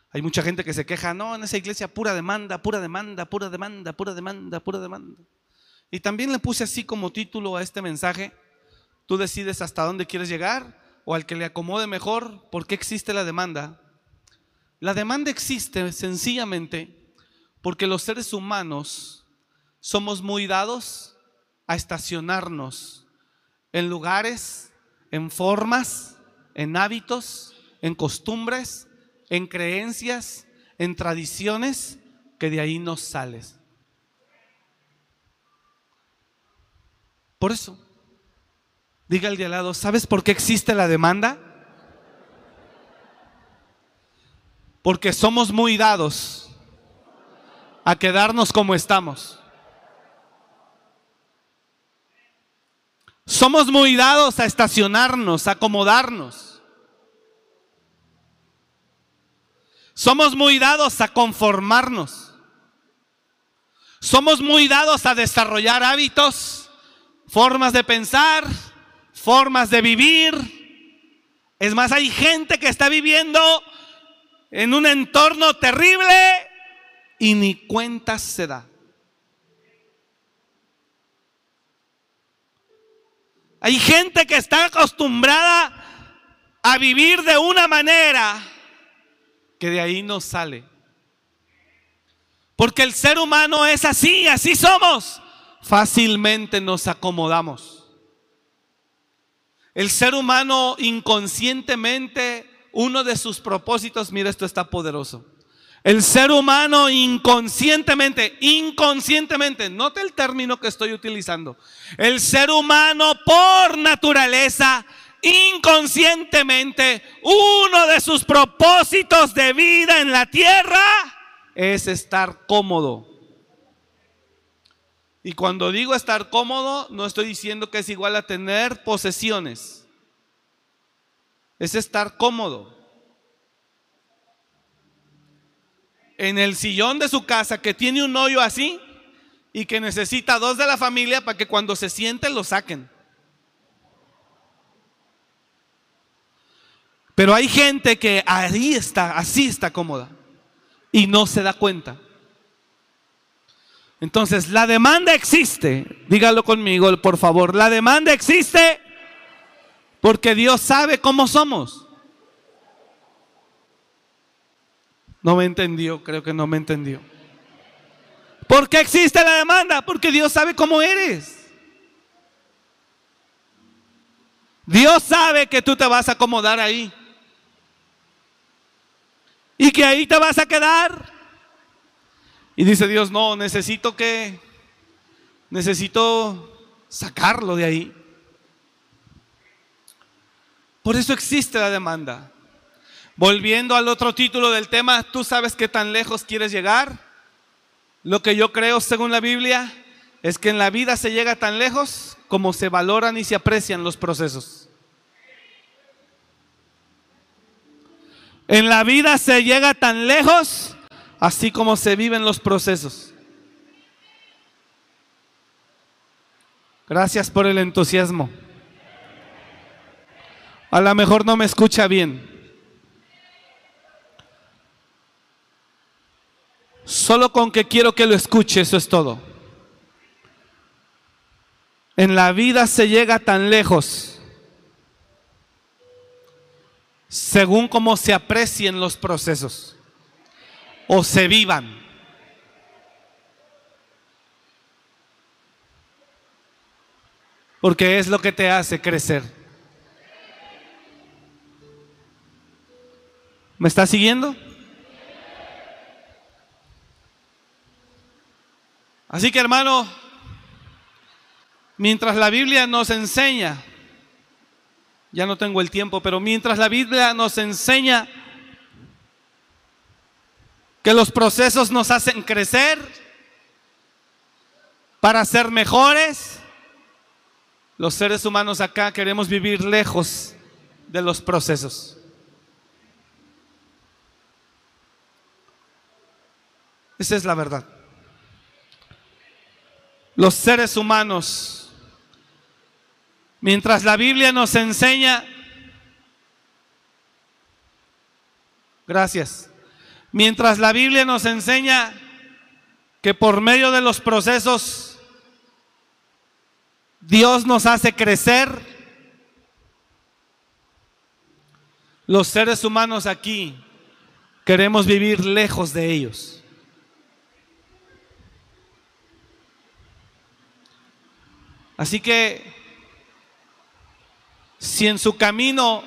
Hay mucha gente que se queja, no, en esa iglesia pura demanda, pura demanda, pura demanda, pura demanda, pura demanda. Y también le puse así como título a este mensaje, tú decides hasta dónde quieres llegar o al que le acomode mejor, ¿por qué existe la demanda? La demanda existe sencillamente porque los seres humanos somos muy dados a estacionarnos en lugares, en formas, en hábitos, en costumbres en creencias, en tradiciones, que de ahí no sales. Por eso, diga el de al lado, ¿sabes por qué existe la demanda? Porque somos muy dados a quedarnos como estamos. Somos muy dados a estacionarnos, a acomodarnos. Somos muy dados a conformarnos. Somos muy dados a desarrollar hábitos, formas de pensar, formas de vivir. Es más, hay gente que está viviendo en un entorno terrible y ni cuenta se da. Hay gente que está acostumbrada a vivir de una manera que de ahí no sale. Porque el ser humano es así, así somos. Fácilmente nos acomodamos. El ser humano inconscientemente, uno de sus propósitos, mira, esto está poderoso. El ser humano inconscientemente, inconscientemente, note el término que estoy utilizando. El ser humano por naturaleza, inconscientemente, uno de sus propósitos de vida en la tierra es estar cómodo. Y cuando digo estar cómodo, no estoy diciendo que es igual a tener posesiones. Es estar cómodo. En el sillón de su casa que tiene un hoyo así y que necesita dos de la familia para que cuando se sienten lo saquen. Pero hay gente que ahí está, así está cómoda y no se da cuenta. Entonces, la demanda existe. Dígalo conmigo, por favor. La demanda existe porque Dios sabe cómo somos. No me entendió, creo que no me entendió. ¿Por qué existe la demanda? Porque Dios sabe cómo eres. Dios sabe que tú te vas a acomodar ahí. Y que ahí te vas a quedar. Y dice Dios, no, necesito que, necesito sacarlo de ahí. Por eso existe la demanda. Volviendo al otro título del tema, ¿tú sabes qué tan lejos quieres llegar? Lo que yo creo, según la Biblia, es que en la vida se llega tan lejos como se valoran y se aprecian los procesos. En la vida se llega tan lejos así como se viven los procesos. Gracias por el entusiasmo. A lo mejor no me escucha bien. Solo con que quiero que lo escuche, eso es todo. En la vida se llega tan lejos según cómo se aprecien los procesos o se vivan. Porque es lo que te hace crecer. ¿Me está siguiendo? Así que hermano, mientras la Biblia nos enseña, ya no tengo el tiempo, pero mientras la Biblia nos enseña que los procesos nos hacen crecer para ser mejores. Los seres humanos acá queremos vivir lejos de los procesos. Esa es la verdad. Los seres humanos, mientras la Biblia nos enseña, gracias, Mientras la Biblia nos enseña que por medio de los procesos Dios nos hace crecer, los seres humanos aquí queremos vivir lejos de ellos. Así que si en su camino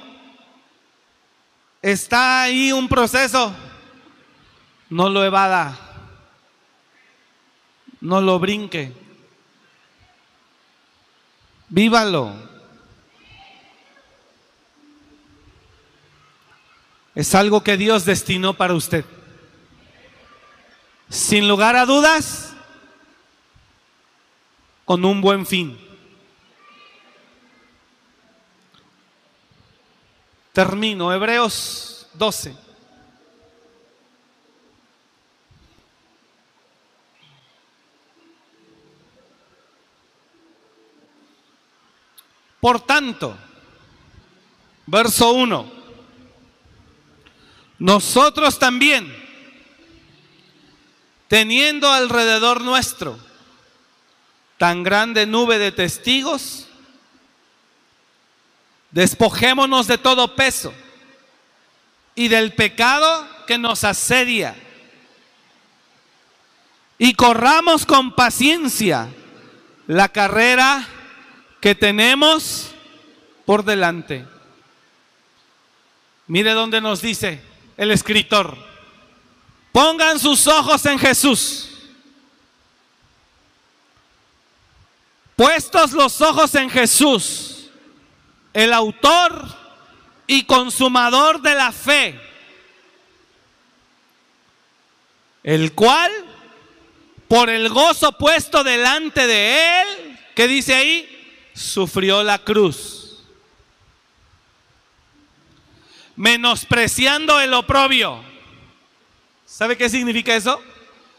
está ahí un proceso, no lo evada, no lo brinque, vívalo. Es algo que Dios destinó para usted. Sin lugar a dudas, con un buen fin. Termino, Hebreos 12. Por tanto, verso 1, nosotros también, teniendo alrededor nuestro tan grande nube de testigos, despojémonos de todo peso y del pecado que nos asedia. Y corramos con paciencia la carrera que tenemos por delante. Mire dónde nos dice el escritor. Pongan sus ojos en Jesús. Puestos los ojos en Jesús, el autor y consumador de la fe, el cual, por el gozo puesto delante de él, ¿qué dice ahí? Sufrió la cruz, menospreciando el oprobio. ¿Sabe qué significa eso?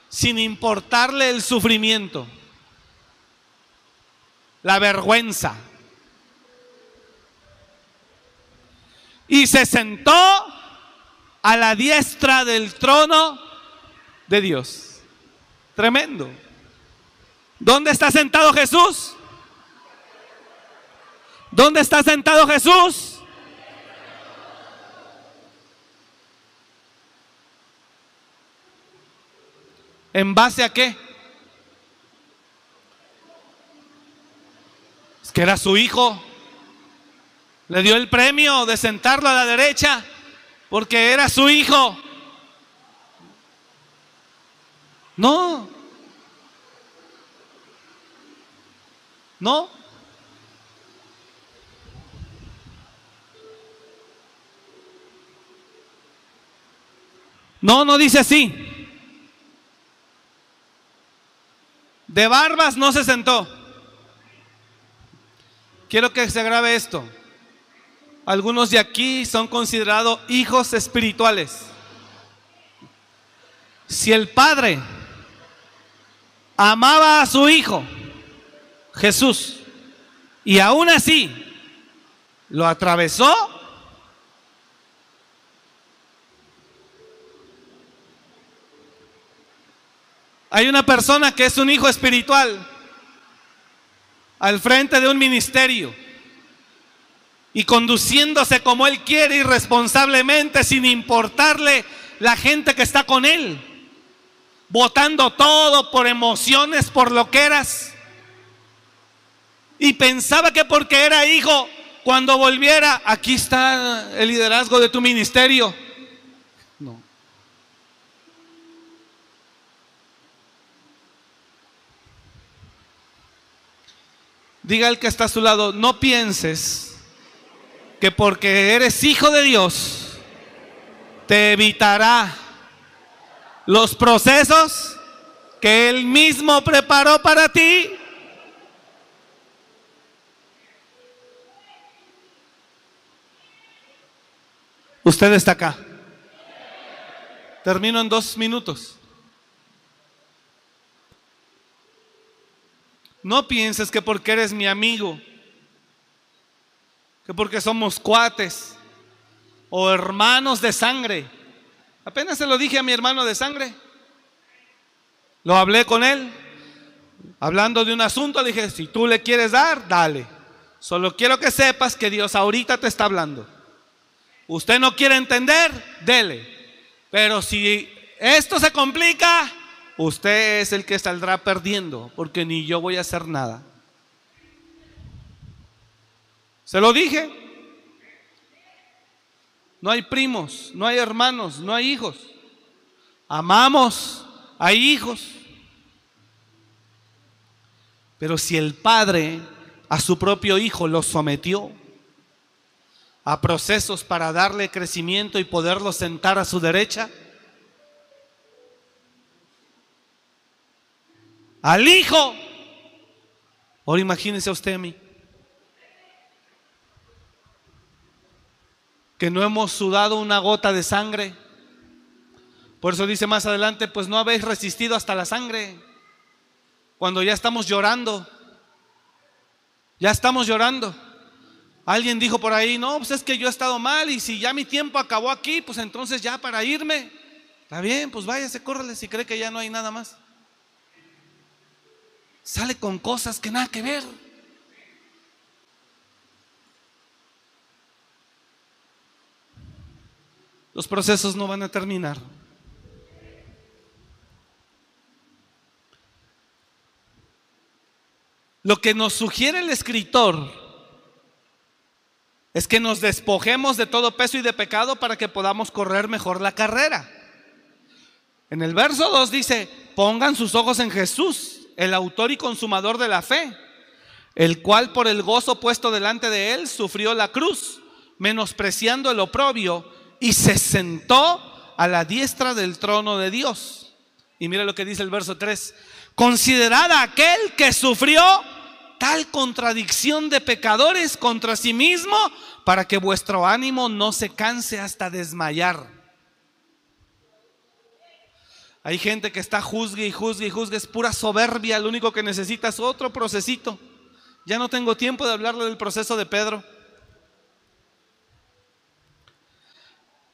Sin importarle el sufrimiento la vergüenza. Y se sentó a la diestra del trono de Dios. Tremendo. ¿Dónde está sentado Jesús? ¿Dónde está sentado Jesús? ¿En base a qué? que era su hijo. Le dio el premio de sentarlo a la derecha porque era su hijo. No. No. No, no dice así. De barbas no se sentó. Quiero que se grabe esto. Algunos de aquí son considerados hijos espirituales. Si el Padre amaba a su Hijo, Jesús, y aún así lo atravesó, hay una persona que es un hijo espiritual al frente de un ministerio y conduciéndose como Él quiere irresponsablemente sin importarle la gente que está con Él, votando todo por emociones, por lo que eras. Y pensaba que porque era hijo, cuando volviera, aquí está el liderazgo de tu ministerio. Diga el que está a su lado, no pienses que porque eres hijo de Dios, te evitará los procesos que Él mismo preparó para ti. Usted está acá. Termino en dos minutos. No pienses que porque eres mi amigo, que porque somos cuates o hermanos de sangre. Apenas se lo dije a mi hermano de sangre. Lo hablé con él. Hablando de un asunto, le dije, si tú le quieres dar, dale. Solo quiero que sepas que Dios ahorita te está hablando. Usted no quiere entender, dele. Pero si esto se complica, usted es el que saldrá perdiendo, porque ni yo voy a hacer nada. Se lo dije. No hay primos, no hay hermanos, no hay hijos. Amamos, hay hijos. Pero si el padre a su propio hijo lo sometió a procesos para darle crecimiento y poderlo sentar a su derecha, al Hijo. Ahora imagínese a usted a mí. Que no hemos sudado una gota de sangre. Por eso dice más adelante, pues no habéis resistido hasta la sangre. Cuando ya estamos llorando. Ya estamos llorando. Alguien dijo por ahí, no, pues es que yo he estado mal y si ya mi tiempo acabó aquí, pues entonces ya para irme. Está bien, pues váyase, córrele si cree que ya no hay nada más sale con cosas que nada que ver. los procesos no van a terminar. Lo que nos sugiere el escritor es que nos despojemos de todo peso y de pecado para que podamos correr mejor la carrera. En el verso 2 dice, pongan sus ojos en Jesús, el autor y consumador de la fe, el cual por el gozo puesto delante de él sufrió la cruz, menospreciando el oprobio, y se sentó a la diestra del trono de Dios. Y mira lo que dice el verso 3. Considerad a aquel que sufrió tal contradicción de pecadores contra sí mismo para que vuestro ánimo no se canse hasta desmayar. Hay gente que está juzgue y juzgue y juzgue, es pura soberbia, lo único que necesita es otro procesito. Ya no tengo tiempo de hablarle del proceso de Pedro.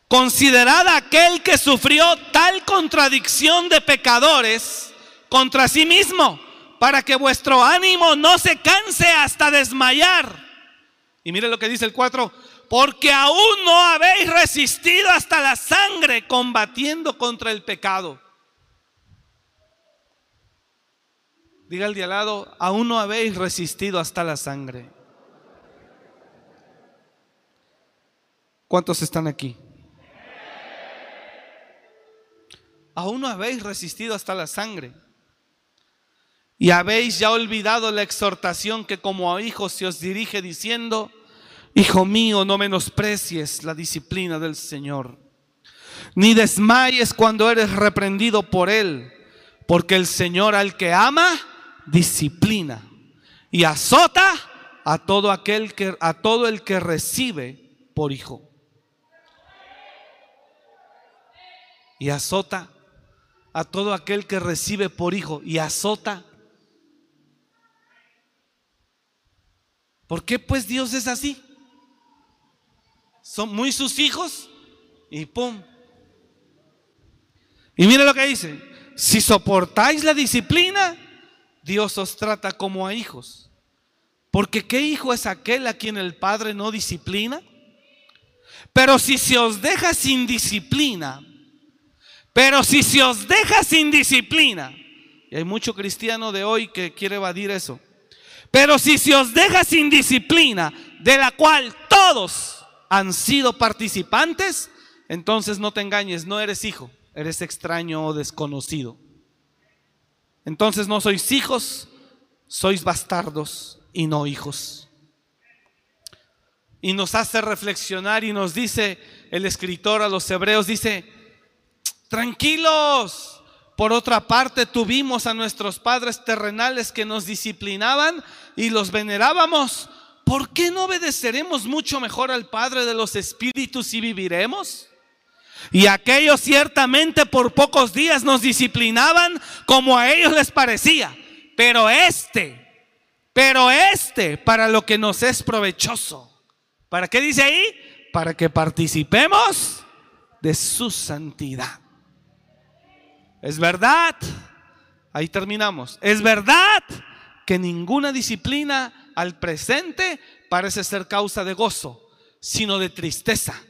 Considerad aquel que sufrió tal contradicción de pecadores contra sí mismo, para que vuestro ánimo no se canse hasta desmayar. Y mire lo que dice el 4, porque aún no habéis resistido hasta la sangre combatiendo contra el pecado. Diga al de al lado, aún no habéis resistido hasta la sangre. ¿Cuántos están aquí? Aún no habéis resistido hasta la sangre. Y habéis ya olvidado la exhortación que como a hijos se os dirige diciendo, Hijo mío, no menosprecies la disciplina del Señor, ni desmayes cuando eres reprendido por Él, porque el Señor al que ama, disciplina y azota a todo aquel que a todo el que recibe por hijo. Y azota a todo aquel que recibe por hijo y azota. ¿Por qué pues Dios es así? Son muy sus hijos y pum. Y mire lo que dice, si soportáis la disciplina, Dios os trata como a hijos. Porque ¿qué hijo es aquel a quien el Padre no disciplina? Pero si se os deja sin disciplina, pero si se os deja sin disciplina, y hay mucho cristiano de hoy que quiere evadir eso, pero si se os deja sin disciplina, de la cual todos han sido participantes, entonces no te engañes, no eres hijo, eres extraño o desconocido. Entonces no sois hijos, sois bastardos y no hijos. Y nos hace reflexionar y nos dice el escritor a los hebreos, dice, tranquilos. Por otra parte, tuvimos a nuestros padres terrenales que nos disciplinaban y los venerábamos. ¿Por qué no obedeceremos mucho mejor al Padre de los Espíritus y viviremos? Y aquellos ciertamente por pocos días nos disciplinaban como a ellos les parecía. Pero este, pero este para lo que nos es provechoso. ¿Para qué dice ahí? Para que participemos de su santidad. Es verdad, ahí terminamos. Es verdad que ninguna disciplina al presente parece ser causa de gozo, sino de tristeza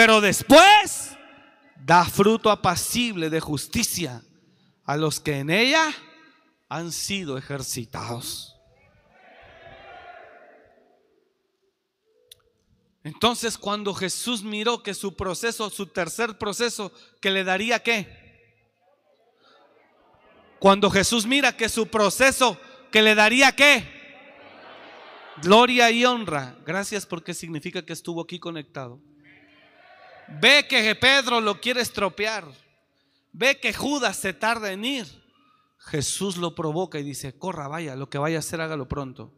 pero después da fruto apacible de justicia a los que en ella han sido ejercitados. Entonces cuando Jesús miró que su proceso, su tercer proceso, que le daría qué? Cuando Jesús mira que su proceso, que le daría qué? Gloria y honra. Gracias porque significa que estuvo aquí conectado. Ve que Pedro lo quiere estropear. Ve que Judas se tarda en ir. Jesús lo provoca y dice, corra, vaya, lo que vaya a hacer, hágalo pronto.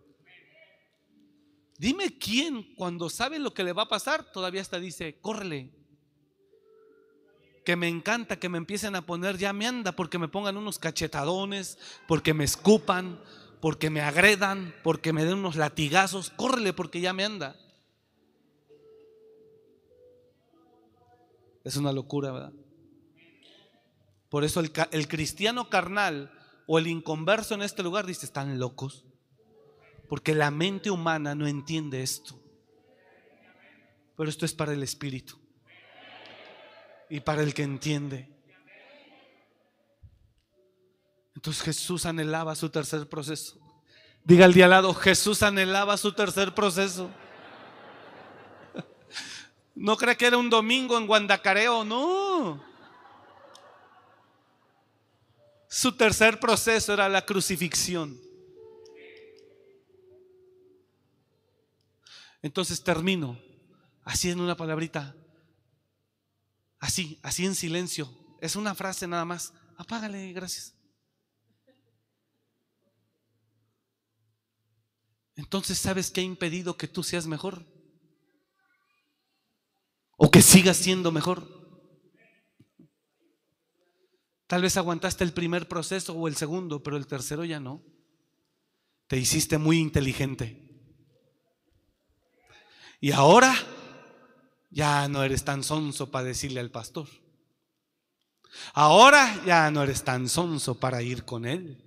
Dime quién cuando sabe lo que le va a pasar, todavía hasta dice, córrele. Que me encanta que me empiecen a poner, ya me anda, porque me pongan unos cachetadones, porque me escupan, porque me agredan, porque me den unos latigazos, córrele porque ya me anda. Es una locura, ¿verdad? Por eso el, el, cristiano carnal o el inconverso en este lugar dice, están locos. Porque la mente humana no entiende esto. Pero esto es para el espíritu. y para el que entiende. Entonces Jesús anhelaba su tercer proceso. Diga al día al lado, Jesús anhelaba su tercer proceso. No cree que era un domingo en Guandacareo, no. Su tercer proceso era la crucifixión. Entonces termino así en una palabrita, así, así en silencio. Es una frase nada más. Apágale, gracias. Entonces, ¿sabes qué ha impedido que tú seas mejor? O que sigas siendo mejor. Tal vez aguantaste el primer proceso o el segundo, pero el tercero ya no. Te hiciste muy inteligente. Y ahora ya no eres tan sonso para decirle al pastor. Ahora ya no eres tan sonso para ir con él.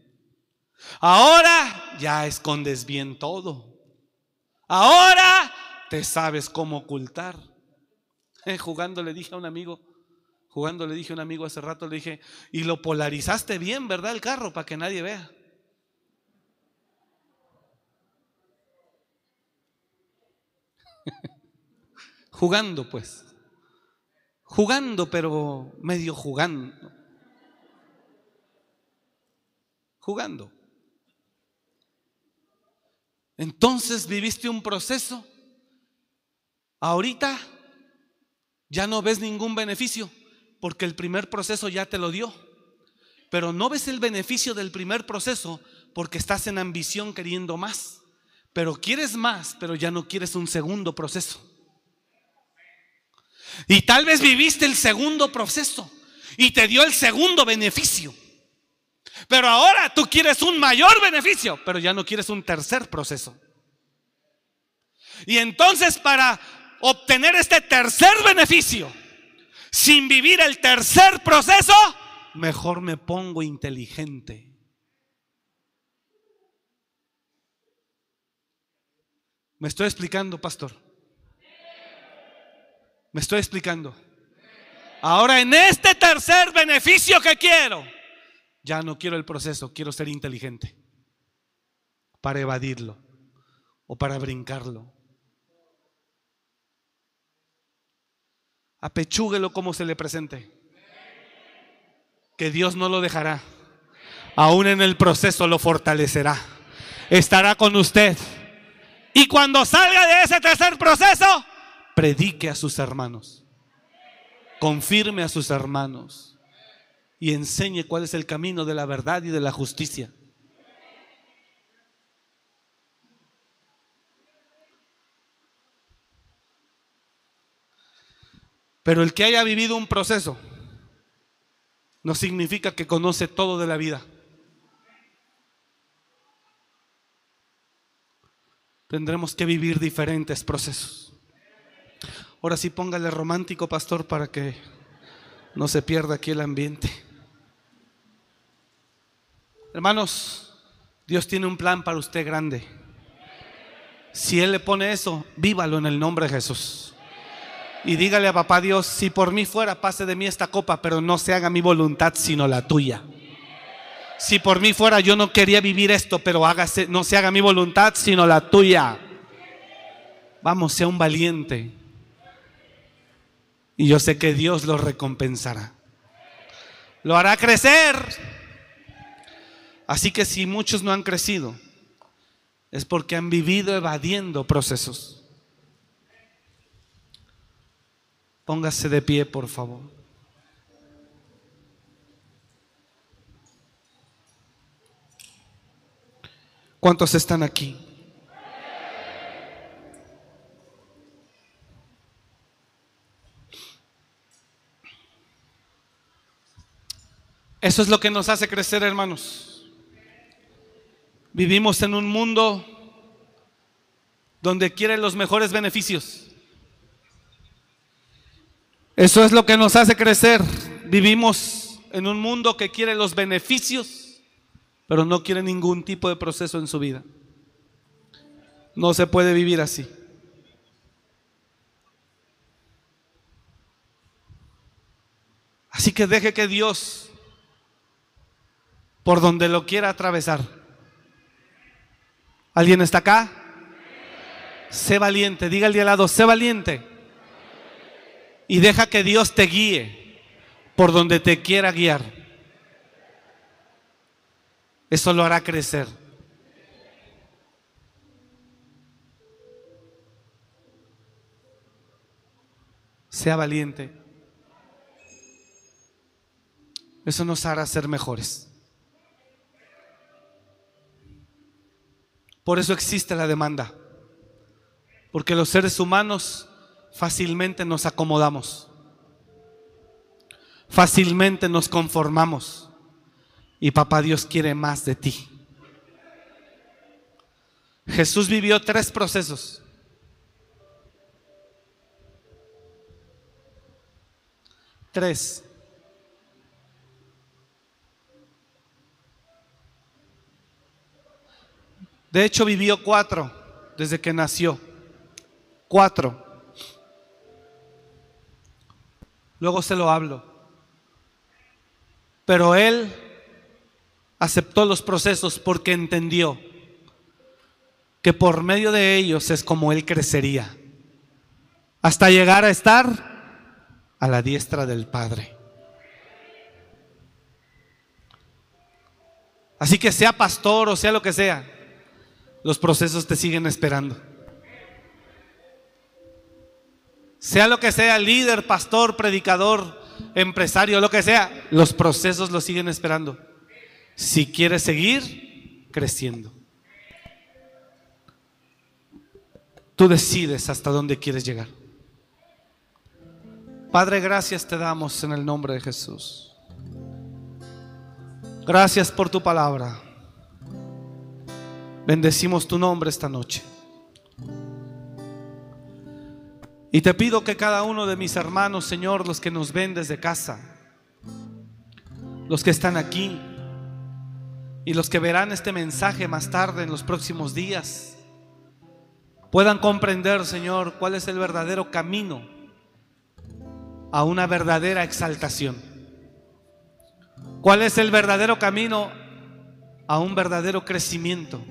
Ahora ya escondes bien todo. Ahora te sabes cómo ocultar. Jugando le dije a un amigo, jugando le dije a un amigo hace rato, le dije, y lo polarizaste bien, ¿verdad? El carro para que nadie vea. jugando pues. Jugando, pero medio jugando. Jugando. Entonces viviste un proceso. Ahorita ya no ves ningún beneficio porque el primer proceso ya te lo dio. Pero no ves el beneficio del primer proceso porque estás en ambición queriendo más. Pero quieres más, pero ya no quieres un segundo proceso. Y tal vez viviste el segundo proceso y te dio el segundo beneficio. Pero ahora tú quieres un mayor beneficio, pero ya no quieres un tercer proceso. Y entonces para obtener este tercer beneficio, sin vivir el tercer proceso, mejor me pongo inteligente. ¿Me estoy explicando, pastor? ¿Me estoy explicando? Ahora en este tercer beneficio que quiero, ya no quiero el proceso, quiero ser inteligente para evadirlo o para brincarlo. Apechúguelo como se le presente. Que Dios no lo dejará. Aún en el proceso lo fortalecerá. Estará con usted. Y cuando salga de ese tercer proceso, predique a sus hermanos. Confirme a sus hermanos y enseñe cuál es el camino de la verdad y de la justicia. Pero el que haya vivido un proceso no significa que conoce todo de la vida. Tendremos que vivir diferentes procesos. Ahora sí póngale romántico, pastor, para que no se pierda aquí el ambiente. Hermanos, Dios tiene un plan para usted grande. Si Él le pone eso, vívalo en el nombre de Jesús. Y dígale a papá Dios, si por mí fuera, pase de mí esta copa, pero no se haga mi voluntad, sino la tuya. Si por mí fuera, yo no quería vivir esto, pero hágase, no se haga mi voluntad, sino la tuya. Vamos, sea un valiente. Y yo sé que Dios lo recompensará. Lo hará crecer Así que si muchos no han crecido, es porque han vivido evadiendo procesos. Póngase de pie, por favor. ¿Cuántos están aquí? Eso es lo que nos hace crecer, hermanos. Vivimos en un mundo donde quieren los mejores beneficios. Eso es lo que nos hace crecer. Vivimos en un mundo que quiere los beneficios, pero no quiere ningún tipo de proceso en su vida. No se puede vivir así. Así que deje que Dios, por donde lo quiera atravesar, ¿alguien está acá? Sé valiente, diga al de al lado, sé valiente. Y deja que Dios te guíe por donde te quiera guiar. Eso lo hará crecer. Sea valiente. Eso nos hará ser mejores. Por eso existe la demanda. Porque los seres humanos fácilmente nos acomodamos. Fácilmente nos conformamos. Y papá Dios quiere más de ti. Jesús vivió tres procesos. Tres. De hecho, vivió cuatro desde que nació. Cuatro. Luego se lo hablo. Pero él aceptó los procesos porque entendió que por medio de ellos es como él crecería. Hasta llegar a estar a la diestra del Padre. Así que sea pastor o sea lo que sea, los procesos te siguen esperando. Sea lo que sea, líder, pastor, predicador, empresario, lo que sea, los procesos lo siguen esperando. Si quieres seguir creciendo. Tú decides hasta dónde quieres llegar. Padre, gracias te damos en el nombre de Jesús. Gracias por tu palabra. Bendecimos tu nombre esta noche. Y te pido que cada uno de mis hermanos, Señor, los que nos ven desde casa, los que están aquí y los que verán este mensaje más tarde en los próximos días, puedan comprender, Señor, cuál es el verdadero camino a una verdadera exaltación. ¿Cuál es el verdadero camino a un verdadero crecimiento?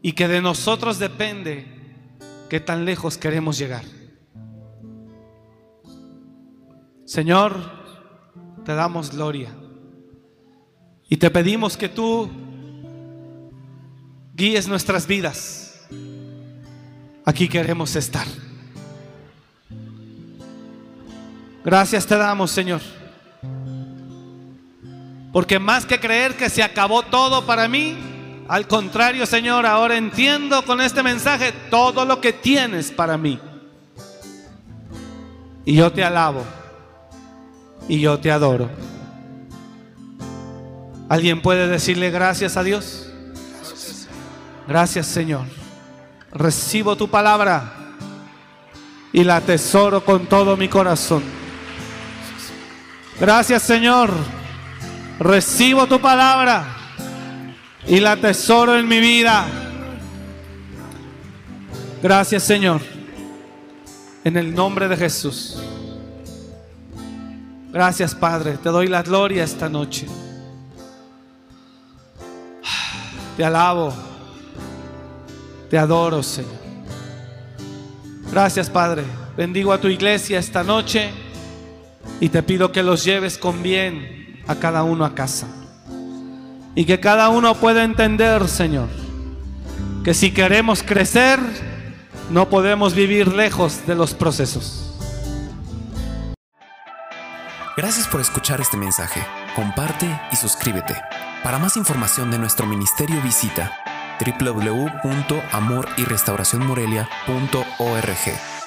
Y que de nosotros depende qué tan lejos queremos llegar. Señor, te damos gloria y te pedimos que tú guíes nuestras vidas. Aquí queremos estar. Gracias te damos, Señor. Porque más que creer que se acabó todo para mí, al contrario, Señor, ahora entiendo con este mensaje todo lo que tienes para mí. Y yo te alabo. Y yo te adoro. ¿Alguien puede decirle gracias a Dios? Gracias, Señor. Recibo tu palabra y la atesoro con todo mi corazón. Gracias, Señor. Recibo tu palabra y la tesoro en mi vida. Gracias Señor. En el nombre de Jesús. Gracias Padre. Te doy la gloria esta noche. Te alabo. Te adoro Señor. Gracias Padre. Bendigo a tu iglesia esta noche y te pido que los lleves con bien a cada uno a casa. Y que cada uno pueda entender, Señor, que si queremos crecer, no podemos vivir lejos de los procesos. Gracias por escuchar este mensaje. Comparte y suscríbete. Para más información de nuestro ministerio visita www.amoryrestauracionmorelia.org.